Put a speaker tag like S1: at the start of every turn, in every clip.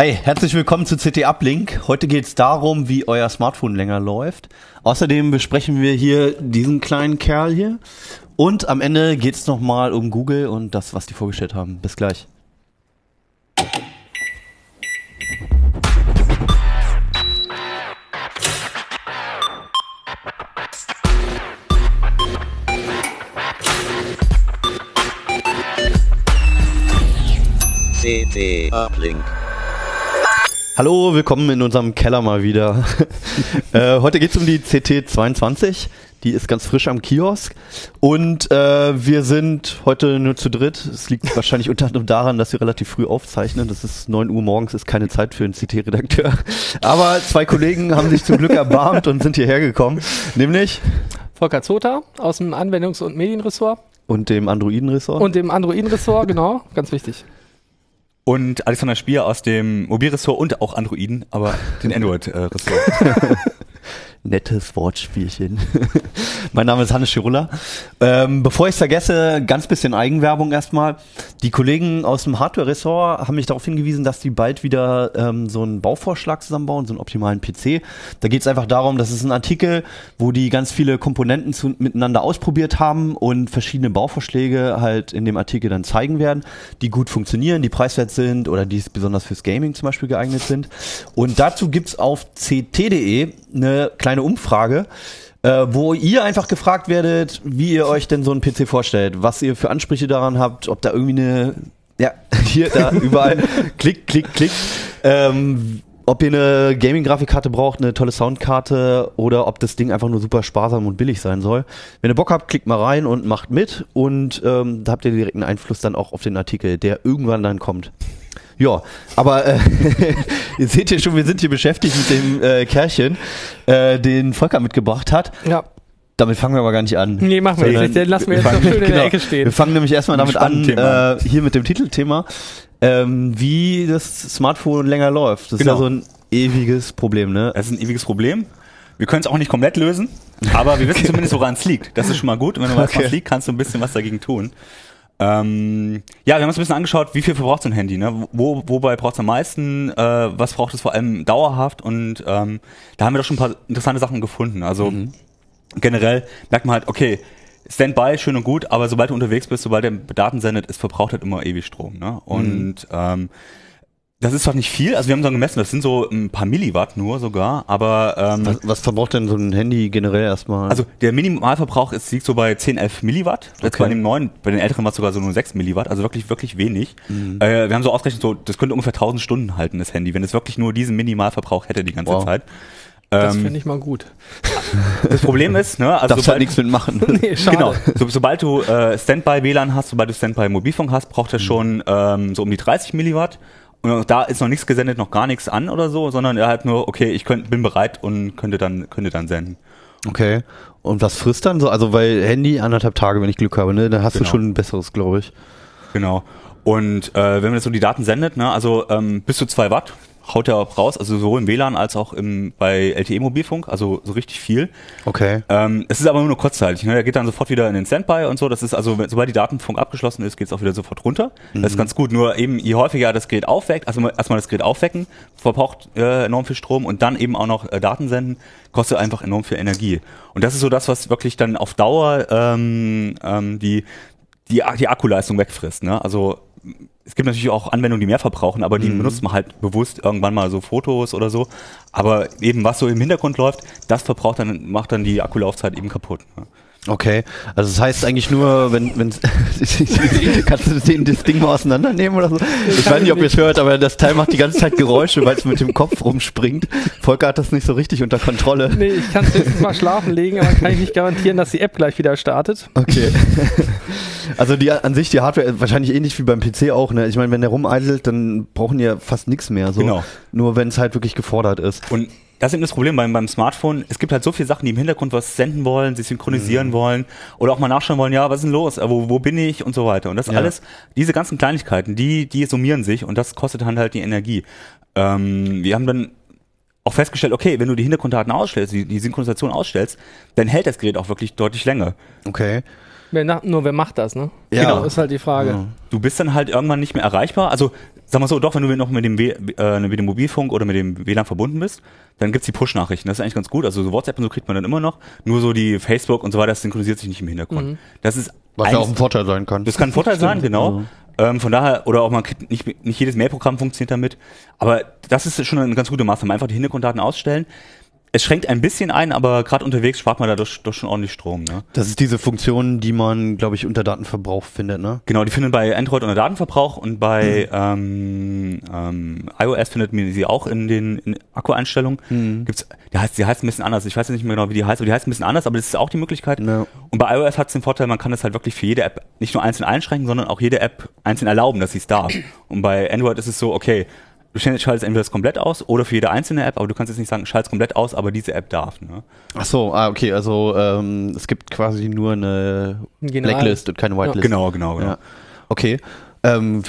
S1: Hi, herzlich willkommen zu CT Uplink. Heute geht es darum, wie euer Smartphone länger läuft. Außerdem besprechen wir hier diesen kleinen Kerl hier. Und am Ende geht es nochmal um Google und das, was die vorgestellt haben. Bis gleich.
S2: CT Uplink.
S1: Hallo, willkommen in unserem Keller mal wieder. äh, heute geht es um die CT22. Die ist ganz frisch am Kiosk. Und äh, wir sind heute nur zu dritt. Es liegt wahrscheinlich unter anderem daran, dass wir relativ früh aufzeichnen. Das ist 9 Uhr morgens, ist keine Zeit für einen CT-Redakteur. Aber zwei Kollegen haben sich zum Glück erbarmt und sind hierher gekommen. Nämlich
S3: Volker Zota aus dem Anwendungs- und Medienressort.
S1: Und dem Androiden-Ressort.
S3: Und dem Androiden-Ressort, genau, ganz wichtig.
S4: Und Alexander Spier aus dem Mobilressort und auch Androiden, aber den Android-Ressort.
S1: Nettes Wortspielchen. mein Name ist Hannes Schirulla. Ähm, bevor ich es vergesse, ganz bisschen Eigenwerbung erstmal. Die Kollegen aus dem Hardware-Ressort haben mich darauf hingewiesen, dass die bald wieder ähm, so einen Bauvorschlag zusammenbauen, so einen optimalen PC. Da geht es einfach darum, das ist ein Artikel, wo die ganz viele Komponenten zu, miteinander ausprobiert haben und verschiedene Bauvorschläge halt in dem Artikel dann zeigen werden, die gut funktionieren, die preiswert sind oder die besonders fürs Gaming zum Beispiel geeignet sind. Und dazu gibt's auf ct.de eine kleine Umfrage, äh, wo ihr einfach gefragt werdet, wie ihr euch denn so einen PC vorstellt, was ihr für Ansprüche daran habt, ob da irgendwie eine, ja, hier, da, überall, klick, klick, klick, ähm, ob ihr eine Gaming-Grafikkarte braucht, eine tolle Soundkarte oder ob das Ding einfach nur super sparsam und billig sein soll. Wenn ihr Bock habt, klickt mal rein und macht mit und ähm, da habt ihr direkt einen Einfluss dann auch auf den Artikel, der irgendwann dann kommt. Ja, aber äh, ihr seht ja schon, wir sind hier beschäftigt mit dem äh, Kerlchen, äh, den Volker mitgebracht hat.
S3: Ja.
S1: Damit fangen wir aber gar nicht an.
S3: Nee, machen wir nicht. Den lassen wir
S1: wir
S3: jetzt noch
S1: fangen-
S3: schön in der
S1: genau.
S3: Ecke stehen.
S1: Wir fangen nämlich erstmal damit an, äh, hier mit dem Titelthema, ähm, wie das Smartphone länger läuft. Das
S4: Genau.
S1: ist ja so ein ewiges Problem, ne?
S4: Das ist ein ewiges Problem. Wir können es auch nicht komplett lösen, aber wir wissen zumindest, woran es liegt. Das ist schon mal gut. Und wenn du weißt, woran
S1: Okay.
S4: es liegt, kannst du ein bisschen was dagegen tun. Ähm, ja, wir haben uns ein bisschen angeschaut, wie viel verbraucht so ein Handy, ne? Wo, wobei braucht es am meisten, äh, was braucht es vor allem dauerhaft und ähm, da haben wir doch schon ein paar interessante Sachen gefunden. Also generell merkt man halt, okay, Standby, schön und gut, aber sobald du unterwegs bist, sobald der Daten sendet, ist verbraucht halt immer ewig Strom. Ne? Und ähm, das ist zwar nicht viel, also wir haben so gemessen, das sind so ein paar Milliwatt nur sogar, aber ähm,
S1: Was, was verbraucht denn so ein Handy generell erstmal?
S4: also der Minimalverbrauch ist, liegt so bei 10, 11 Milliwatt. Jetzt
S1: Okay.
S4: bei dem neuen, bei den älteren war es sogar so nur 6 Milliwatt, also wirklich, wirklich wenig.
S1: Mhm.
S4: Äh, wir haben so ausgerechnet, so, das könnte ungefähr 1000 Stunden halten, das Handy, wenn es wirklich nur diesen Minimalverbrauch hätte die ganze
S1: Wow.
S4: Zeit.
S3: Das
S4: Ähm,
S3: finde ich mal gut.
S4: das Problem ist, ne, also
S1: Darfst halt nichts mitmachen.
S3: Nee, schade.
S4: Genau. So, sobald du äh, Standby-WLAN hast, sobald du Standby-Mobilfunk hast, braucht er schon ähm, so um die 30 Milliwatt. Und auch da ist noch nichts gesendet, noch gar nichts an oder so, sondern er hat nur, okay, ich könnt, bin bereit und könnte dann, könnte dann senden.
S1: Okay. Und was frisst dann so? Also, weil Handy anderthalb Tage, wenn ich Glück habe, ne? Dann hast
S4: Genau.
S1: du schon ein besseres, glaube ich.
S4: Genau. Und äh, wenn man jetzt so die Daten sendet, ne, also ähm, bis zu zwei Watt haut er auch raus, also sowohl im WLAN als auch im, bei LTE-Mobilfunk, also so richtig viel.
S1: Okay.
S4: Ähm, es ist aber nur kurzzeitig. Ne? Er geht dann sofort wieder in den Standby und so. Das ist also, sobald die Datenfunk abgeschlossen ist, geht es auch wieder sofort runter. Das ist ganz gut. Nur eben, je häufiger das Gerät aufweckt, also mal- erstmal das Gerät aufwecken, verbraucht äh, enorm viel Strom und dann eben auch noch äh, Daten senden, kostet einfach enorm viel Energie. Und das ist so das, was wirklich dann auf Dauer ähm, ähm, die, die, die Akkuleistung wegfrisst. Ne? Also es gibt natürlich auch Anwendungen, die mehr verbrauchen, aber die benutzt man halt bewusst irgendwann mal so Fotos oder so. Aber eben was so im Hintergrund läuft, das verbraucht dann, macht dann die Akkulaufzeit eben kaputt.
S1: Okay. Also, das heißt eigentlich nur, wenn, wenn, kannst du den, das Ding mal auseinandernehmen oder so? Ich weiß nicht, ob ihr es hört, aber das Teil macht die ganze Zeit Geräusche, weil es mit dem Kopf rumspringt. Volker hat das nicht so richtig unter Kontrolle.
S3: Nee, ich kann es höchstens mal schlafen legen, aber kann ich nicht garantieren, dass die App gleich wieder startet.
S1: Okay. Also die an sich die Hardware ist wahrscheinlich ähnlich wie beim PC auch, ne? Ich meine, wenn der rumeiselt, dann brauchen die ja fast nichts mehr. So.
S4: Genau.
S1: Nur wenn es halt wirklich gefordert ist.
S4: Und das ist eben das Problem beim, beim Smartphone. Es gibt halt so viele Sachen, die im Hintergrund was senden wollen, sich synchronisieren wollen oder auch mal nachschauen wollen, ja, was ist denn los? Äh, Wo, wo bin ich und so weiter. Und das
S1: Ja.
S4: alles, diese ganzen Kleinigkeiten, die, die summieren sich und das kostet dann halt die Energie. Ähm, wir haben dann auch festgestellt, okay, wenn du die Hintergrunddaten ausstellst, die, die Synchronisation ausstellst, dann hält das Gerät auch wirklich deutlich länger.
S1: Okay.
S3: Wer, nur wer macht das, ne?
S1: Ja.
S3: Genau, ist halt die Frage.
S1: Ja.
S4: Du bist dann halt irgendwann nicht mehr erreichbar. Also Sag mal so, doch, wenn du noch mit dem, w äh, mit dem Mobilfunk oder mit dem WLAN verbunden bist, dann gibt's die Push-Nachrichten. Das ist eigentlich ganz gut. Also so WhatsApp und so kriegt man dann immer noch. Nur so die Facebook und so weiter, das synchronisiert sich nicht im Hintergrund.
S3: Mhm.
S4: Das ist
S1: Was ja auch ein Vorteil sein kann.
S4: das kann ein Vorteil sein, genau. Ähm, von daher, oder auch man kriegt nicht, nicht jedes Mailprogramm funktioniert damit. Aber das ist schon eine ganz gute Maßnahme. Einfach die Hintergrunddaten ausstellen. Es schränkt ein bisschen ein, aber gerade unterwegs spart man dadurch doch schon ordentlich Strom. Ne?
S1: Das ist diese Funktion, die man, glaube ich, unter Datenverbrauch findet, ne?
S4: Genau, die findet bei Android unter Datenverbrauch und bei ähm, ähm, iOS findet man sie auch in den in Akkueinstellungen. Gibt's, der heißt, die heißt ein bisschen anders. Ich weiß nicht mehr genau, wie die heißt, aber die heißt ein bisschen anders, aber das ist auch die Möglichkeit.
S1: Ja.
S4: Und bei iOS hat es den Vorteil, man kann das halt wirklich für jede App nicht nur einzeln einschränken, sondern auch jede App einzeln erlauben, dass sie es darf. Und bei Android ist es so, okay, du schaltest entweder das komplett aus oder für jede einzelne App, aber du kannst jetzt nicht sagen, schalt's komplett aus, aber diese App darf. Ne?
S1: Ach so, ah, okay, also ähm, es gibt quasi nur eine
S3: General-
S1: Blacklist und keine Whitelist.
S4: Genau, genau, genau.
S1: Ja. Okay. Ähm,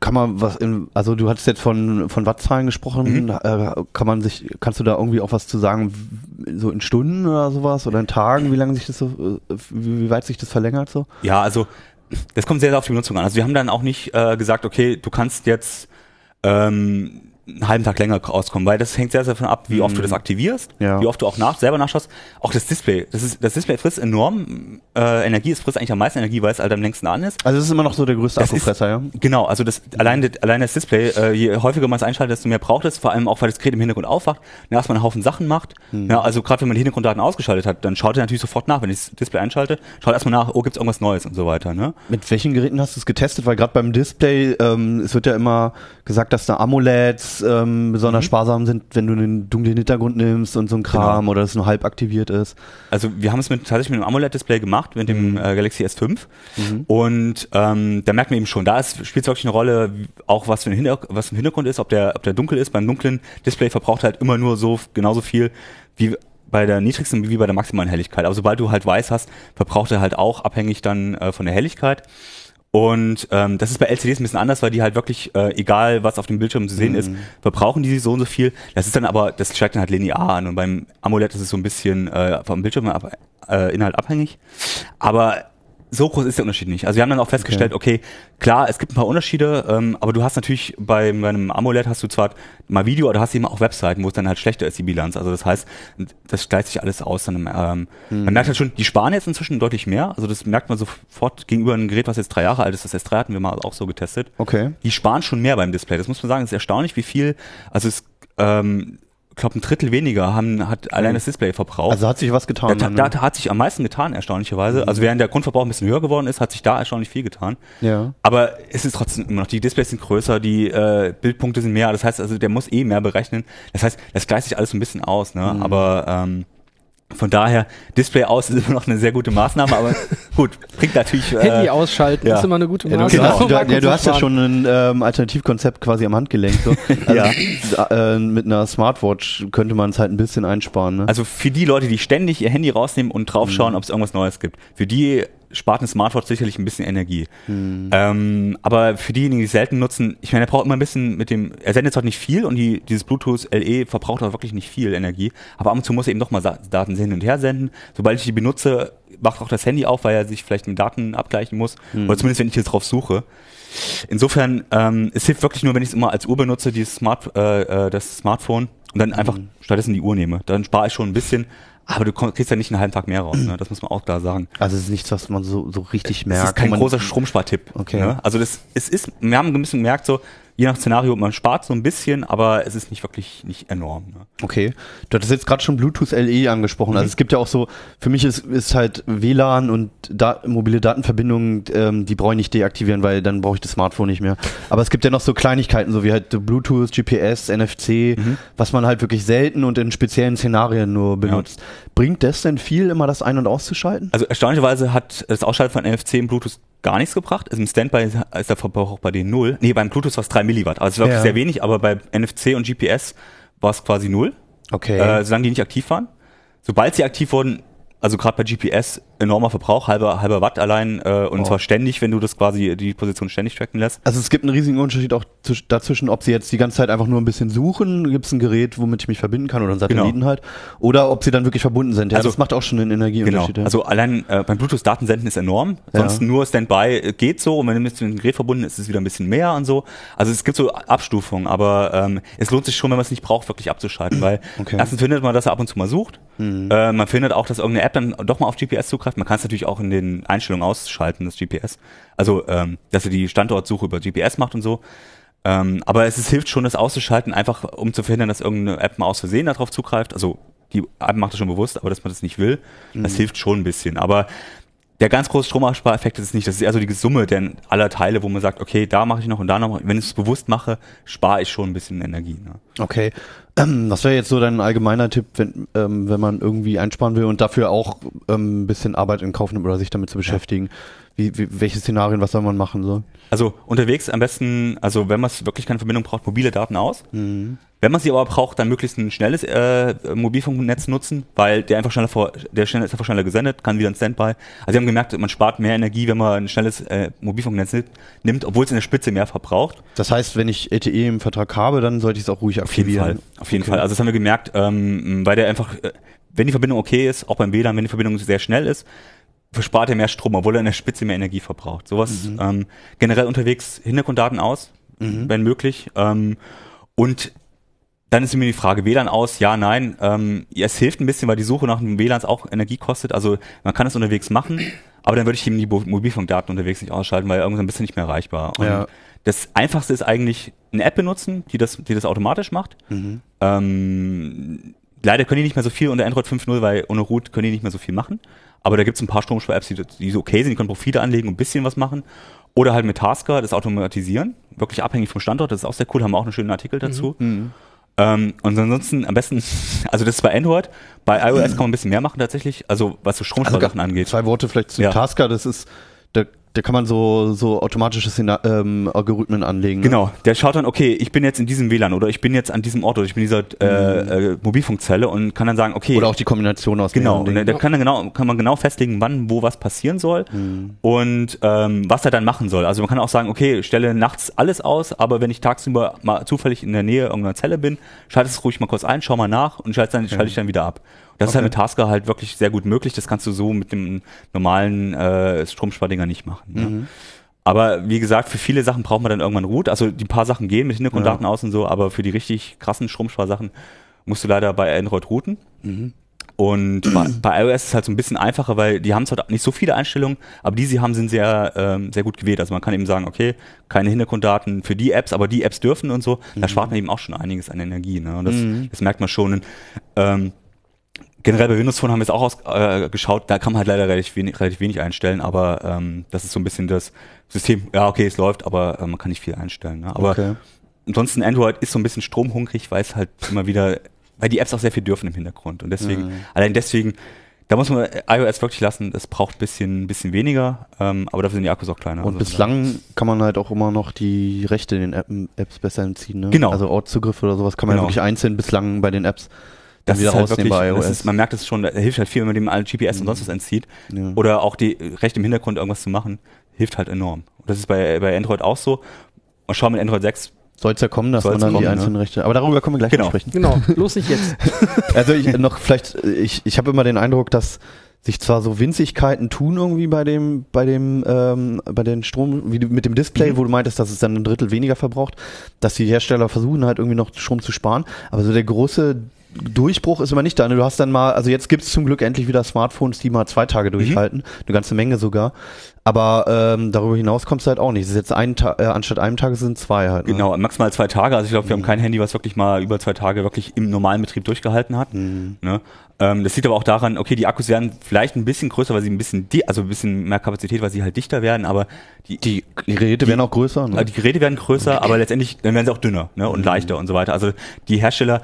S1: kann man was in, also du hattest jetzt von, von Wattzahlen gesprochen, äh, kann man sich, kannst du da irgendwie auch was zu sagen, so in Stunden oder sowas oder in Tagen, wie lange sich das so, äh, wie, wie weit sich das verlängert so?
S4: Ja, also das kommt sehr, sehr auf die Benutzung an. Also wir haben dann auch nicht äh, gesagt, okay, du kannst jetzt ähm, einen halben Tag länger rauskommen, weil das hängt sehr, sehr davon ab, wie oft du das aktivierst,
S1: Ja.
S4: wie oft du auch nach, selber nachschaust. Auch das Display, das, ist, das Display frisst enorm äh, Energie, es frisst eigentlich am meisten Energie, weil es halt am längsten an ist.
S1: Also es ist immer noch so der größte Akkufresser, ja?
S4: Genau, also das allein, das- allein das Display, äh, je häufiger man es einschaltet, desto mehr braucht es, vor allem auch, weil das Gerät im Hintergrund aufwacht, und erstmal einen Haufen Sachen macht. Ja, also gerade wenn man die Hintergrunddaten ausgeschaltet hat, dann schaut er natürlich sofort nach, wenn ich das Display einschalte, schaut erstmal nach, oh, gibt's irgendwas Neues und so weiter. Ne?
S1: Mit welchen Geräten hast du es getestet? Weil gerade beim Display, ähm, es wird ja immer gesagt, dass da AMOLEDs ähm, besonders sparsam sind, wenn du einen dunklen Hintergrund nimmst und so ein Kram oder es nur halb aktiviert ist.
S4: Also wir haben es mit, tatsächlich mit einem AMOLED-Display gemacht, mit dem äh, Galaxy S5. Und ähm, da merkt man eben schon, da spielt es wirklich eine Rolle, auch was für ein, Hinter was im Hintergrund ist, ob der, ob der dunkel ist. Beim dunklen Display verbraucht halt immer nur so genauso viel wie bei der niedrigsten wie bei der maximalen Helligkeit. Aber sobald du halt weiß hast, verbraucht er halt auch abhängig dann äh, von der Helligkeit. Und ähm, das ist bei LCDs ein bisschen anders, weil die halt wirklich, äh, egal was auf dem Bildschirm zu sehen ist, verbrauchen die so und so viel. Das ist dann aber, das steigt dann halt linear an. Und beim AMOLED ist es so ein bisschen äh, vom Bildschirm ab, äh, Inhalt abhängig. Aber so groß ist der Unterschied nicht. Also wir haben dann auch festgestellt, okay, klar, es gibt ein paar Unterschiede, ähm, aber du hast natürlich bei, bei einem AMOLED hast du zwar mal Video, aber du hast eben auch Webseiten, wo es dann halt schlechter ist, die Bilanz. Also das heißt, das gleicht sich alles aus. Dann, ähm, Man merkt halt schon, die sparen jetzt inzwischen deutlich mehr. Also das merkt man sofort gegenüber einem Gerät, was jetzt drei Jahre alt ist. Das S3 hatten wir mal auch so getestet.
S1: Okay.
S4: Die sparen schon mehr beim Display. Das muss man sagen, es ist erstaunlich, wie viel, also es, ähm, glaube, ein Drittel weniger haben, hat allein das Display verbraucht.
S1: Also hat sich was getan.
S4: Da, da,
S1: ne?
S4: da hat sich am meisten getan, erstaunlicherweise. Also während der Grundverbrauch ein bisschen höher geworden ist, hat sich da erstaunlich viel getan.
S1: ja.
S4: Aber es ist trotzdem immer noch, die Displays sind größer, die äh, Bildpunkte sind mehr, das heißt also, der muss eh mehr berechnen. Das heißt, das gleicht sich alles ein bisschen aus, ne? Aber ähm, von daher, Display aus ist immer noch eine sehr gute Maßnahme, aber gut, bringt natürlich. Äh,
S3: Handy ausschalten
S4: ja.
S3: ist immer eine gute
S1: Ja, du,
S3: Maßnahme.
S1: du, hast, du,
S3: Akku
S1: ja, du hast ja schon ein ähm, Alternativkonzept quasi am Handgelenk. So. Also, äh, mit einer Smartwatch könnte man es halt ein bisschen einsparen. Ne?
S4: Also für die Leute, die ständig ihr Handy rausnehmen und draufschauen, ob es irgendwas Neues gibt, für die spart eine Smartwatch sicherlich ein bisschen Energie. Ähm, aber für diejenigen, die es selten nutzen, ich meine, er braucht immer ein bisschen mit dem, er sendet zwar nicht viel und die, dieses Bluetooth LE verbraucht auch wirklich nicht viel Energie, aber ab und zu muss er eben doch mal Daten hin und her senden. Sobald ich die benutze, macht auch das Handy auf, weil er sich vielleicht mit Daten abgleichen muss. Oder zumindest, wenn ich jetzt drauf suche. Insofern, ähm, es hilft wirklich nur, wenn ich es immer als Uhr benutze, dieses Smart, äh, äh, das Smartphone, und dann einfach stattdessen die Uhr nehme. Dann spare ich schon ein bisschen, aber du kriegst ja nicht einen halben Tag mehr raus, ne? das muss man auch klar sagen.
S1: Also es ist nichts, was man so, so richtig merkt.
S4: Das ist kein großer Stromspartipp.
S1: Okay.
S4: Ne? Also das, es ist, wir haben ein bisschen gemerkt, so, je nach Szenario, man spart so ein bisschen, aber es ist nicht wirklich nicht enorm. Ne?
S1: Okay. Du hattest jetzt gerade schon Bluetooth LE angesprochen.
S4: Mhm.
S1: Also es gibt ja auch so, für mich ist, ist halt WLAN und da, mobile Datenverbindungen, ähm, die brauche ich nicht deaktivieren, weil dann brauche ich das Smartphone nicht mehr. Aber es gibt ja noch so Kleinigkeiten, so wie halt Bluetooth, GPS, NFC,
S4: Mhm.
S1: was man halt wirklich selten und in speziellen Szenarien nur benutzt. Bringt das denn viel, immer das ein- und auszuschalten?
S4: Also erstaunlicherweise hat das Ausschalten von NFC im Bluetooth gar nichts gebracht. Also im Standby ist der Verbrauch auch bei denen null. Nee, beim Bluetooth war es 3 Milliwatt. Also es ist wirklich
S1: Ja.
S4: sehr wenig, aber bei NFC und GPS war es quasi null.
S1: Okay.
S4: äh, solange die nicht aktiv waren. Sobald sie aktiv wurden, also gerade bei GPS, enormer Verbrauch, halber, halber Watt allein äh, und
S1: Oh.
S4: zwar ständig, wenn du das quasi die Position ständig tracken lässt.
S1: Also es gibt einen riesigen Unterschied auch zwisch- dazwischen, ob sie jetzt die ganze Zeit einfach nur ein bisschen suchen, gibt es ein Gerät, womit ich mich verbinden kann oder einen Satelliten halt, oder ob sie dann wirklich verbunden sind. Ja,
S4: Also-
S1: das macht auch schon einen
S4: Genau.
S1: Energieunterschied. ja.
S4: Also allein äh, beim Bluetooth-Datensenden ist enorm.
S1: Ja.
S4: Sonst nur Standby äh, geht so und wenn du mit dem Gerät verbunden ist, ist es wieder ein bisschen mehr und so. Also es gibt so Abstufungen, aber ähm, es lohnt sich schon, wenn man es nicht braucht, wirklich abzuschalten, weil
S1: Okay.
S4: erstens findet man, dass er ab und zu mal sucht. Äh, man findet auch, dass irgendeine App dann doch mal auf GPS zugreift. Man kann es natürlich auch in den Einstellungen ausschalten, das GPS. Also ähm, dass er die Standortsuche über GPS macht und so. Ähm, aber es ist, hilft schon, das auszuschalten, einfach um zu verhindern, dass irgendeine App mal aus Versehen darauf zugreift. Also die App macht das schon bewusst, aber dass man das nicht will, das hilft schon ein bisschen. Aber der ganz große Stromerspareffekt ist es nicht. Das ist eher so die Summe der aller Teile, wo man sagt, okay, da mache ich noch und da noch. Wenn ich es bewusst mache, spare ich schon ein bisschen Energie. Ne?
S1: Okay. Ähm, Was wäre jetzt so dein allgemeiner Tipp, wenn, ähm, wenn man irgendwie einsparen will und dafür auch ähm, ein bisschen Arbeit in Kauf nimmt oder sich damit zu beschäftigen? Wie, wie, welche Szenarien, was soll man machen? So?
S4: Also unterwegs am besten, also wenn man wirklich keine Verbindung braucht, mobile Daten aus.
S1: Mhm.
S4: Wenn man sie aber braucht, dann möglichst ein schnelles äh, Mobilfunknetz nutzen, weil der einfach schneller vor, der schnell, ist einfach schneller gesendet, kann wieder ein Standby. Also sie haben gemerkt, man spart mehr Energie, wenn man ein schnelles äh, Mobilfunknetz nimmt- obwohl es in der Spitze mehr verbraucht.
S1: Das heißt, wenn ich LTE im Vertrag habe, dann sollte ich es auch ruhig
S4: Auf jeden
S1: aktivieren.
S4: Fall. Auf jeden
S1: Okay.
S4: Fall. Also das haben wir gemerkt, ähm, weil der einfach, äh, wenn die Verbindung okay ist, auch beim WLAN, wenn die Verbindung sehr schnell ist, verspart er mehr Strom, obwohl er in der Spitze mehr Energie verbraucht. Sowas
S1: Mhm.
S4: ähm, generell unterwegs Hintergrunddaten aus, wenn möglich. Ähm, und dann ist mir die Frage, WLAN aus, ja, nein. Ähm, ja, es hilft ein bisschen, weil die Suche nach einem WLANs auch Energie kostet. Also man kann es unterwegs machen, aber dann würde ich eben die Bo- Mobilfunkdaten unterwegs nicht ausschalten, weil irgendwann bist du nicht mehr erreichbar. Und
S1: Ja.
S4: Das Einfachste ist eigentlich eine App benutzen, die das, die das automatisch macht.
S1: Mhm.
S4: Ähm, leider können die nicht mehr so viel unter Android 5.0, weil ohne Root können die nicht mehr so viel machen. Aber da gibt es ein paar Stromspar-Apps, die, die so okay sind, die können Profile anlegen und ein bisschen was machen. Oder halt mit Tasker das automatisieren, wirklich abhängig vom Standort, das ist auch sehr cool, haben wir auch einen schönen Artikel dazu.
S1: Mhm.
S4: Ähm, und ansonsten am besten, also das ist bei Android, bei iOS kann man ein bisschen mehr machen tatsächlich, also was so
S1: Also
S4: Stromsparsachen angeht.
S1: Zwei Worte vielleicht zu
S4: Ja.
S1: Tasker, das ist, da, da kann man so, so automatische ähm, Algorithmen anlegen. ne?
S4: Genau, der schaut dann, okay, ich bin jetzt in diesem WLAN oder ich bin jetzt an diesem Ort oder ich bin in dieser äh, äh, Mobilfunkzelle und kann dann sagen, okay,
S1: Oder auch die Kombination aus
S4: Genau,
S1: Dingen.
S4: da kann, dann genau, kann man genau festlegen, wann, wo was passieren soll und ähm, was er dann machen soll. Also man kann auch sagen, okay, stelle nachts alles aus, aber wenn ich tagsüber mal zufällig in der Nähe irgendeiner Zelle bin, schalte es ruhig mal kurz ein, schau mal nach und schalte dann, schalte ich dann wieder ab. Das ist halt
S1: Okay.
S4: mit Tasker halt wirklich sehr gut möglich. Das kannst du so mit dem normalen äh, Stromspardinger nicht machen.
S1: Mhm.
S4: Ne? Aber wie gesagt, für viele Sachen braucht man dann irgendwann Root. Also die paar Sachen gehen mit Hintergrunddaten aus und so, aber für die richtig krassen Stromsparsachen musst du leider bei Android routen. Und bei, bei iOS ist es halt so ein bisschen einfacher, weil die haben zwar nicht so viele Einstellungen, aber die sie haben, sind sehr, ähm, sehr gut gewählt. Also man kann eben sagen, okay, keine Hintergrunddaten für die Apps, aber die Apps dürfen und so. Da spart man eben auch schon einiges an Energie. Ne? Und das, das merkt man schon. Ähm, generell bei Windows Phone haben wir es auch ausgeschaut, äh, geschaut, da kann man halt leider relativ wenig, relativ wenig einstellen, aber ähm, das ist so ein bisschen das System, ja okay, es läuft, aber äh, man kann nicht viel einstellen. Ne? Aber
S1: Okay.
S4: ansonsten Android ist so ein bisschen stromhungrig, weil es halt immer wieder, weil die Apps auch sehr viel dürfen im Hintergrund. Und deswegen, allein deswegen, da muss man iOS wirklich lassen, das braucht ein bisschen, bisschen weniger, ähm, aber dafür sind die Akkus auch kleiner.
S1: Und
S4: Also,
S1: bislang kann man halt auch immer noch die Rechte in den App, Apps besser entziehen. Ne?
S4: Genau.
S1: Also Ortszugriff oder sowas kann man
S4: Genau.
S1: ja wirklich einzeln bislang bei den Apps
S4: das
S1: wieder
S4: ist halt wirklich,
S1: bei
S4: das
S1: iOS.
S4: ist, man merkt es schon, da hilft halt viel, wenn man dem allen GPS und sonst was entzieht.
S1: Ja.
S4: Oder auch die Recht im Hintergrund irgendwas zu machen, hilft halt enorm. Und das ist bei, bei Android auch so. Und schau mit Android 6.
S1: Soll es ja kommen, dass
S4: Soll's
S1: man dann die
S4: kommen,
S1: einzelnen Rechte. Aber darüber können wir gleich
S4: Genau.
S1: noch sprechen.
S3: Genau, bloß nicht jetzt.
S1: Also ich noch vielleicht, ich, ich habe immer den Eindruck, dass sich zwar so Winzigkeiten tun irgendwie bei dem, bei dem, ähm, bei den Strom, wie du, mit dem Display,
S4: Mhm.
S1: wo du meintest, dass es dann ein Drittel weniger verbraucht, dass die Hersteller versuchen halt irgendwie noch Strom zu sparen. Aber so der große Durchbruch ist immer nicht da. ne? Du hast dann mal, also jetzt gibt's zum Glück endlich wieder Smartphones, die mal zwei
S4: Mhm.
S1: Tage durchhalten, eine ganze Menge sogar. Aber ähm, darüber hinaus kommst du halt auch nicht. Es ist jetzt ein Tag, äh, anstatt einem Tag sind zwei halt. Ne?
S4: Genau, maximal zwei Tage. Also ich glaube, wir haben kein Handy, was wirklich mal über zwei Tage wirklich im normalen Betrieb durchgehalten hat.
S1: Mhm.
S4: Ne? Ähm, das liegt aber auch daran, okay, die Akkus werden vielleicht ein bisschen größer, weil sie ein bisschen, also ein bisschen mehr Kapazität, weil sie halt dichter werden, aber die,
S1: Die Geräte
S4: Die-
S1: werden auch größer. Ne?
S4: Also die Geräte werden größer, aber letztendlich dann werden sie auch dünner ne, und leichter und so weiter. Also die Hersteller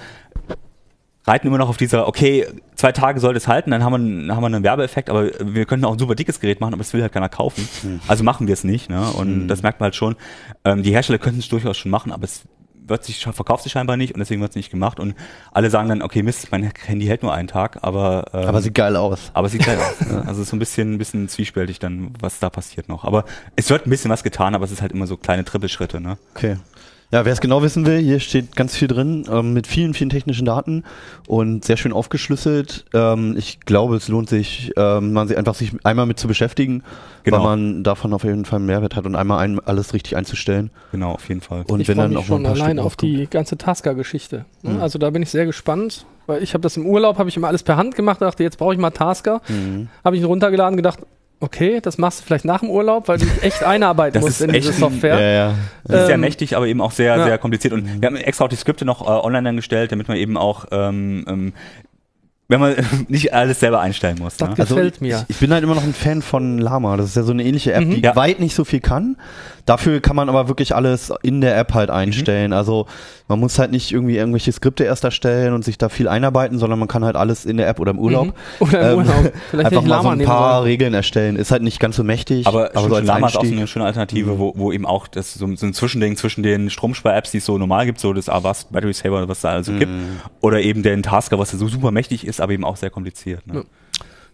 S4: reiten immer noch auf dieser, okay, zwei Tage sollte es halten, dann haben wir, einen- haben wir einen Werbeeffekt, aber wir könnten auch ein super dickes Gerät machen, aber das will halt keiner kaufen. Also machen wir es nicht. Ne? Und das merkt man halt schon. Ähm, die Hersteller könnten es durchaus schon machen, aber es wird sich, verkauft sich scheinbar nicht und deswegen wird es nicht gemacht. Und alle sagen dann, okay, Mist, mein Handy hält nur einen Tag, aber ähm,
S1: Aber sieht geil aus.
S4: aber sieht geil aus. ne? Also so ein bisschen, ein bisschen zwiespältig dann, was da passiert noch. Aber es wird ein bisschen was getan, aber es ist halt immer so kleine Trippelschritte. Ne?
S1: Okay. Ja, wer es genau wissen will, hier steht ganz viel drin, ähm, mit vielen, vielen technischen Daten und sehr schön aufgeschlüsselt. Ähm, ich glaube, es lohnt sich, ähm, man sich einfach sich einmal mit zu beschäftigen,
S4: Genau.
S1: weil man davon auf jeden Fall einen Mehrwert hat und einmal ein, alles richtig einzustellen.
S4: Genau, auf jeden Fall.
S1: Und
S3: ich
S1: wenn
S3: freue
S1: dann
S3: mich
S1: auch mal
S3: schon
S1: ein paar
S3: allein
S1: Stück
S3: auf die ganze Tasker-Geschichte. ne?
S1: Mhm.
S3: Also da bin ich sehr gespannt, weil ich habe das im Urlaub, habe ich immer alles per Hand gemacht, dachte, jetzt brauche ich mal Tasker.
S1: Mhm.
S3: Habe ich ihn runtergeladen, gedacht, okay, das machst du vielleicht nach dem Urlaub, weil du dich echt einarbeiten
S4: Das
S3: musst in
S4: echt
S3: diese
S4: ein-
S3: Software.
S1: Ja, ja.
S4: Das ist sehr
S3: Ähm,
S4: mächtig, aber eben auch sehr,
S3: ja.
S4: sehr kompliziert. Und wir haben extra auch die Skripte noch äh, online dann gestellt, damit man eben auch, ähm, ähm, wenn man nicht alles selber einstellen muss.
S3: Das
S4: Ne?
S3: ge- Gefällt mir.
S1: Also Ich, ich bin halt immer noch ein Fan von Lama. Das ist ja so eine ähnliche App,
S3: Mhm.
S1: die
S4: Ja.
S1: weit nicht so viel kann. Dafür kann man aber wirklich alles in der App halt einstellen. Also man muss halt nicht irgendwie irgendwelche Skripte erst erstellen und sich da viel einarbeiten, sondern man kann halt alles in der App oder im Urlaub.
S3: Mhm. Oder im
S1: ähm,
S3: Urlaub. Vielleicht
S1: einfach mal so ein paar. Regeln erstellen. Ist halt nicht ganz so mächtig.
S4: Aber,
S1: so
S4: schon
S1: als
S4: Lama ist auch so eine schöne Alternative,
S1: Mhm.
S4: wo, wo eben auch das so, so ein Zwischending zwischen den Stromspar-Apps, die es so normal gibt, so das Avast Battery Saver, was da also gibt,
S1: Mhm.
S4: oder eben den Tasker, was so super mächtig ist, aber eben auch sehr kompliziert. Ne?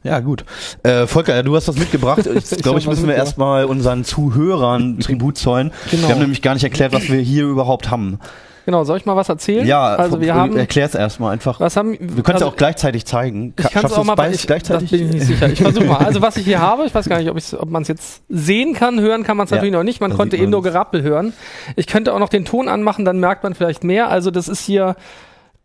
S3: Ja.
S1: Gut. Äh, Volker, du hast was mitgebracht. Ich glaube, ich müssen wir erstmal unseren Zuhörern Tribut zollen.
S3: Genau.
S1: Wir haben nämlich gar nicht erklärt, was wir hier überhaupt haben.
S3: Genau, soll ich mal was erzählen?
S1: Ja,
S3: also wir haben,
S1: erklär's erstmal einfach.
S3: was haben,
S1: Wir können es
S3: also,
S1: auch gleichzeitig zeigen.
S3: Ich kann es
S1: Schaffst
S3: auch
S1: du
S3: mal bei,
S1: beides
S3: ich,
S1: gleichzeitig?
S3: Das bin ich nicht sicher. Ich versuche mal. Also was ich hier habe, ich weiß gar nicht, ob, ob man es jetzt sehen kann, hören kann man es
S1: Ja,
S3: natürlich noch nicht. Man konnte eben nur. Gerappel hören. Ich könnte auch noch den Ton anmachen, dann merkt man vielleicht mehr. Also das ist hier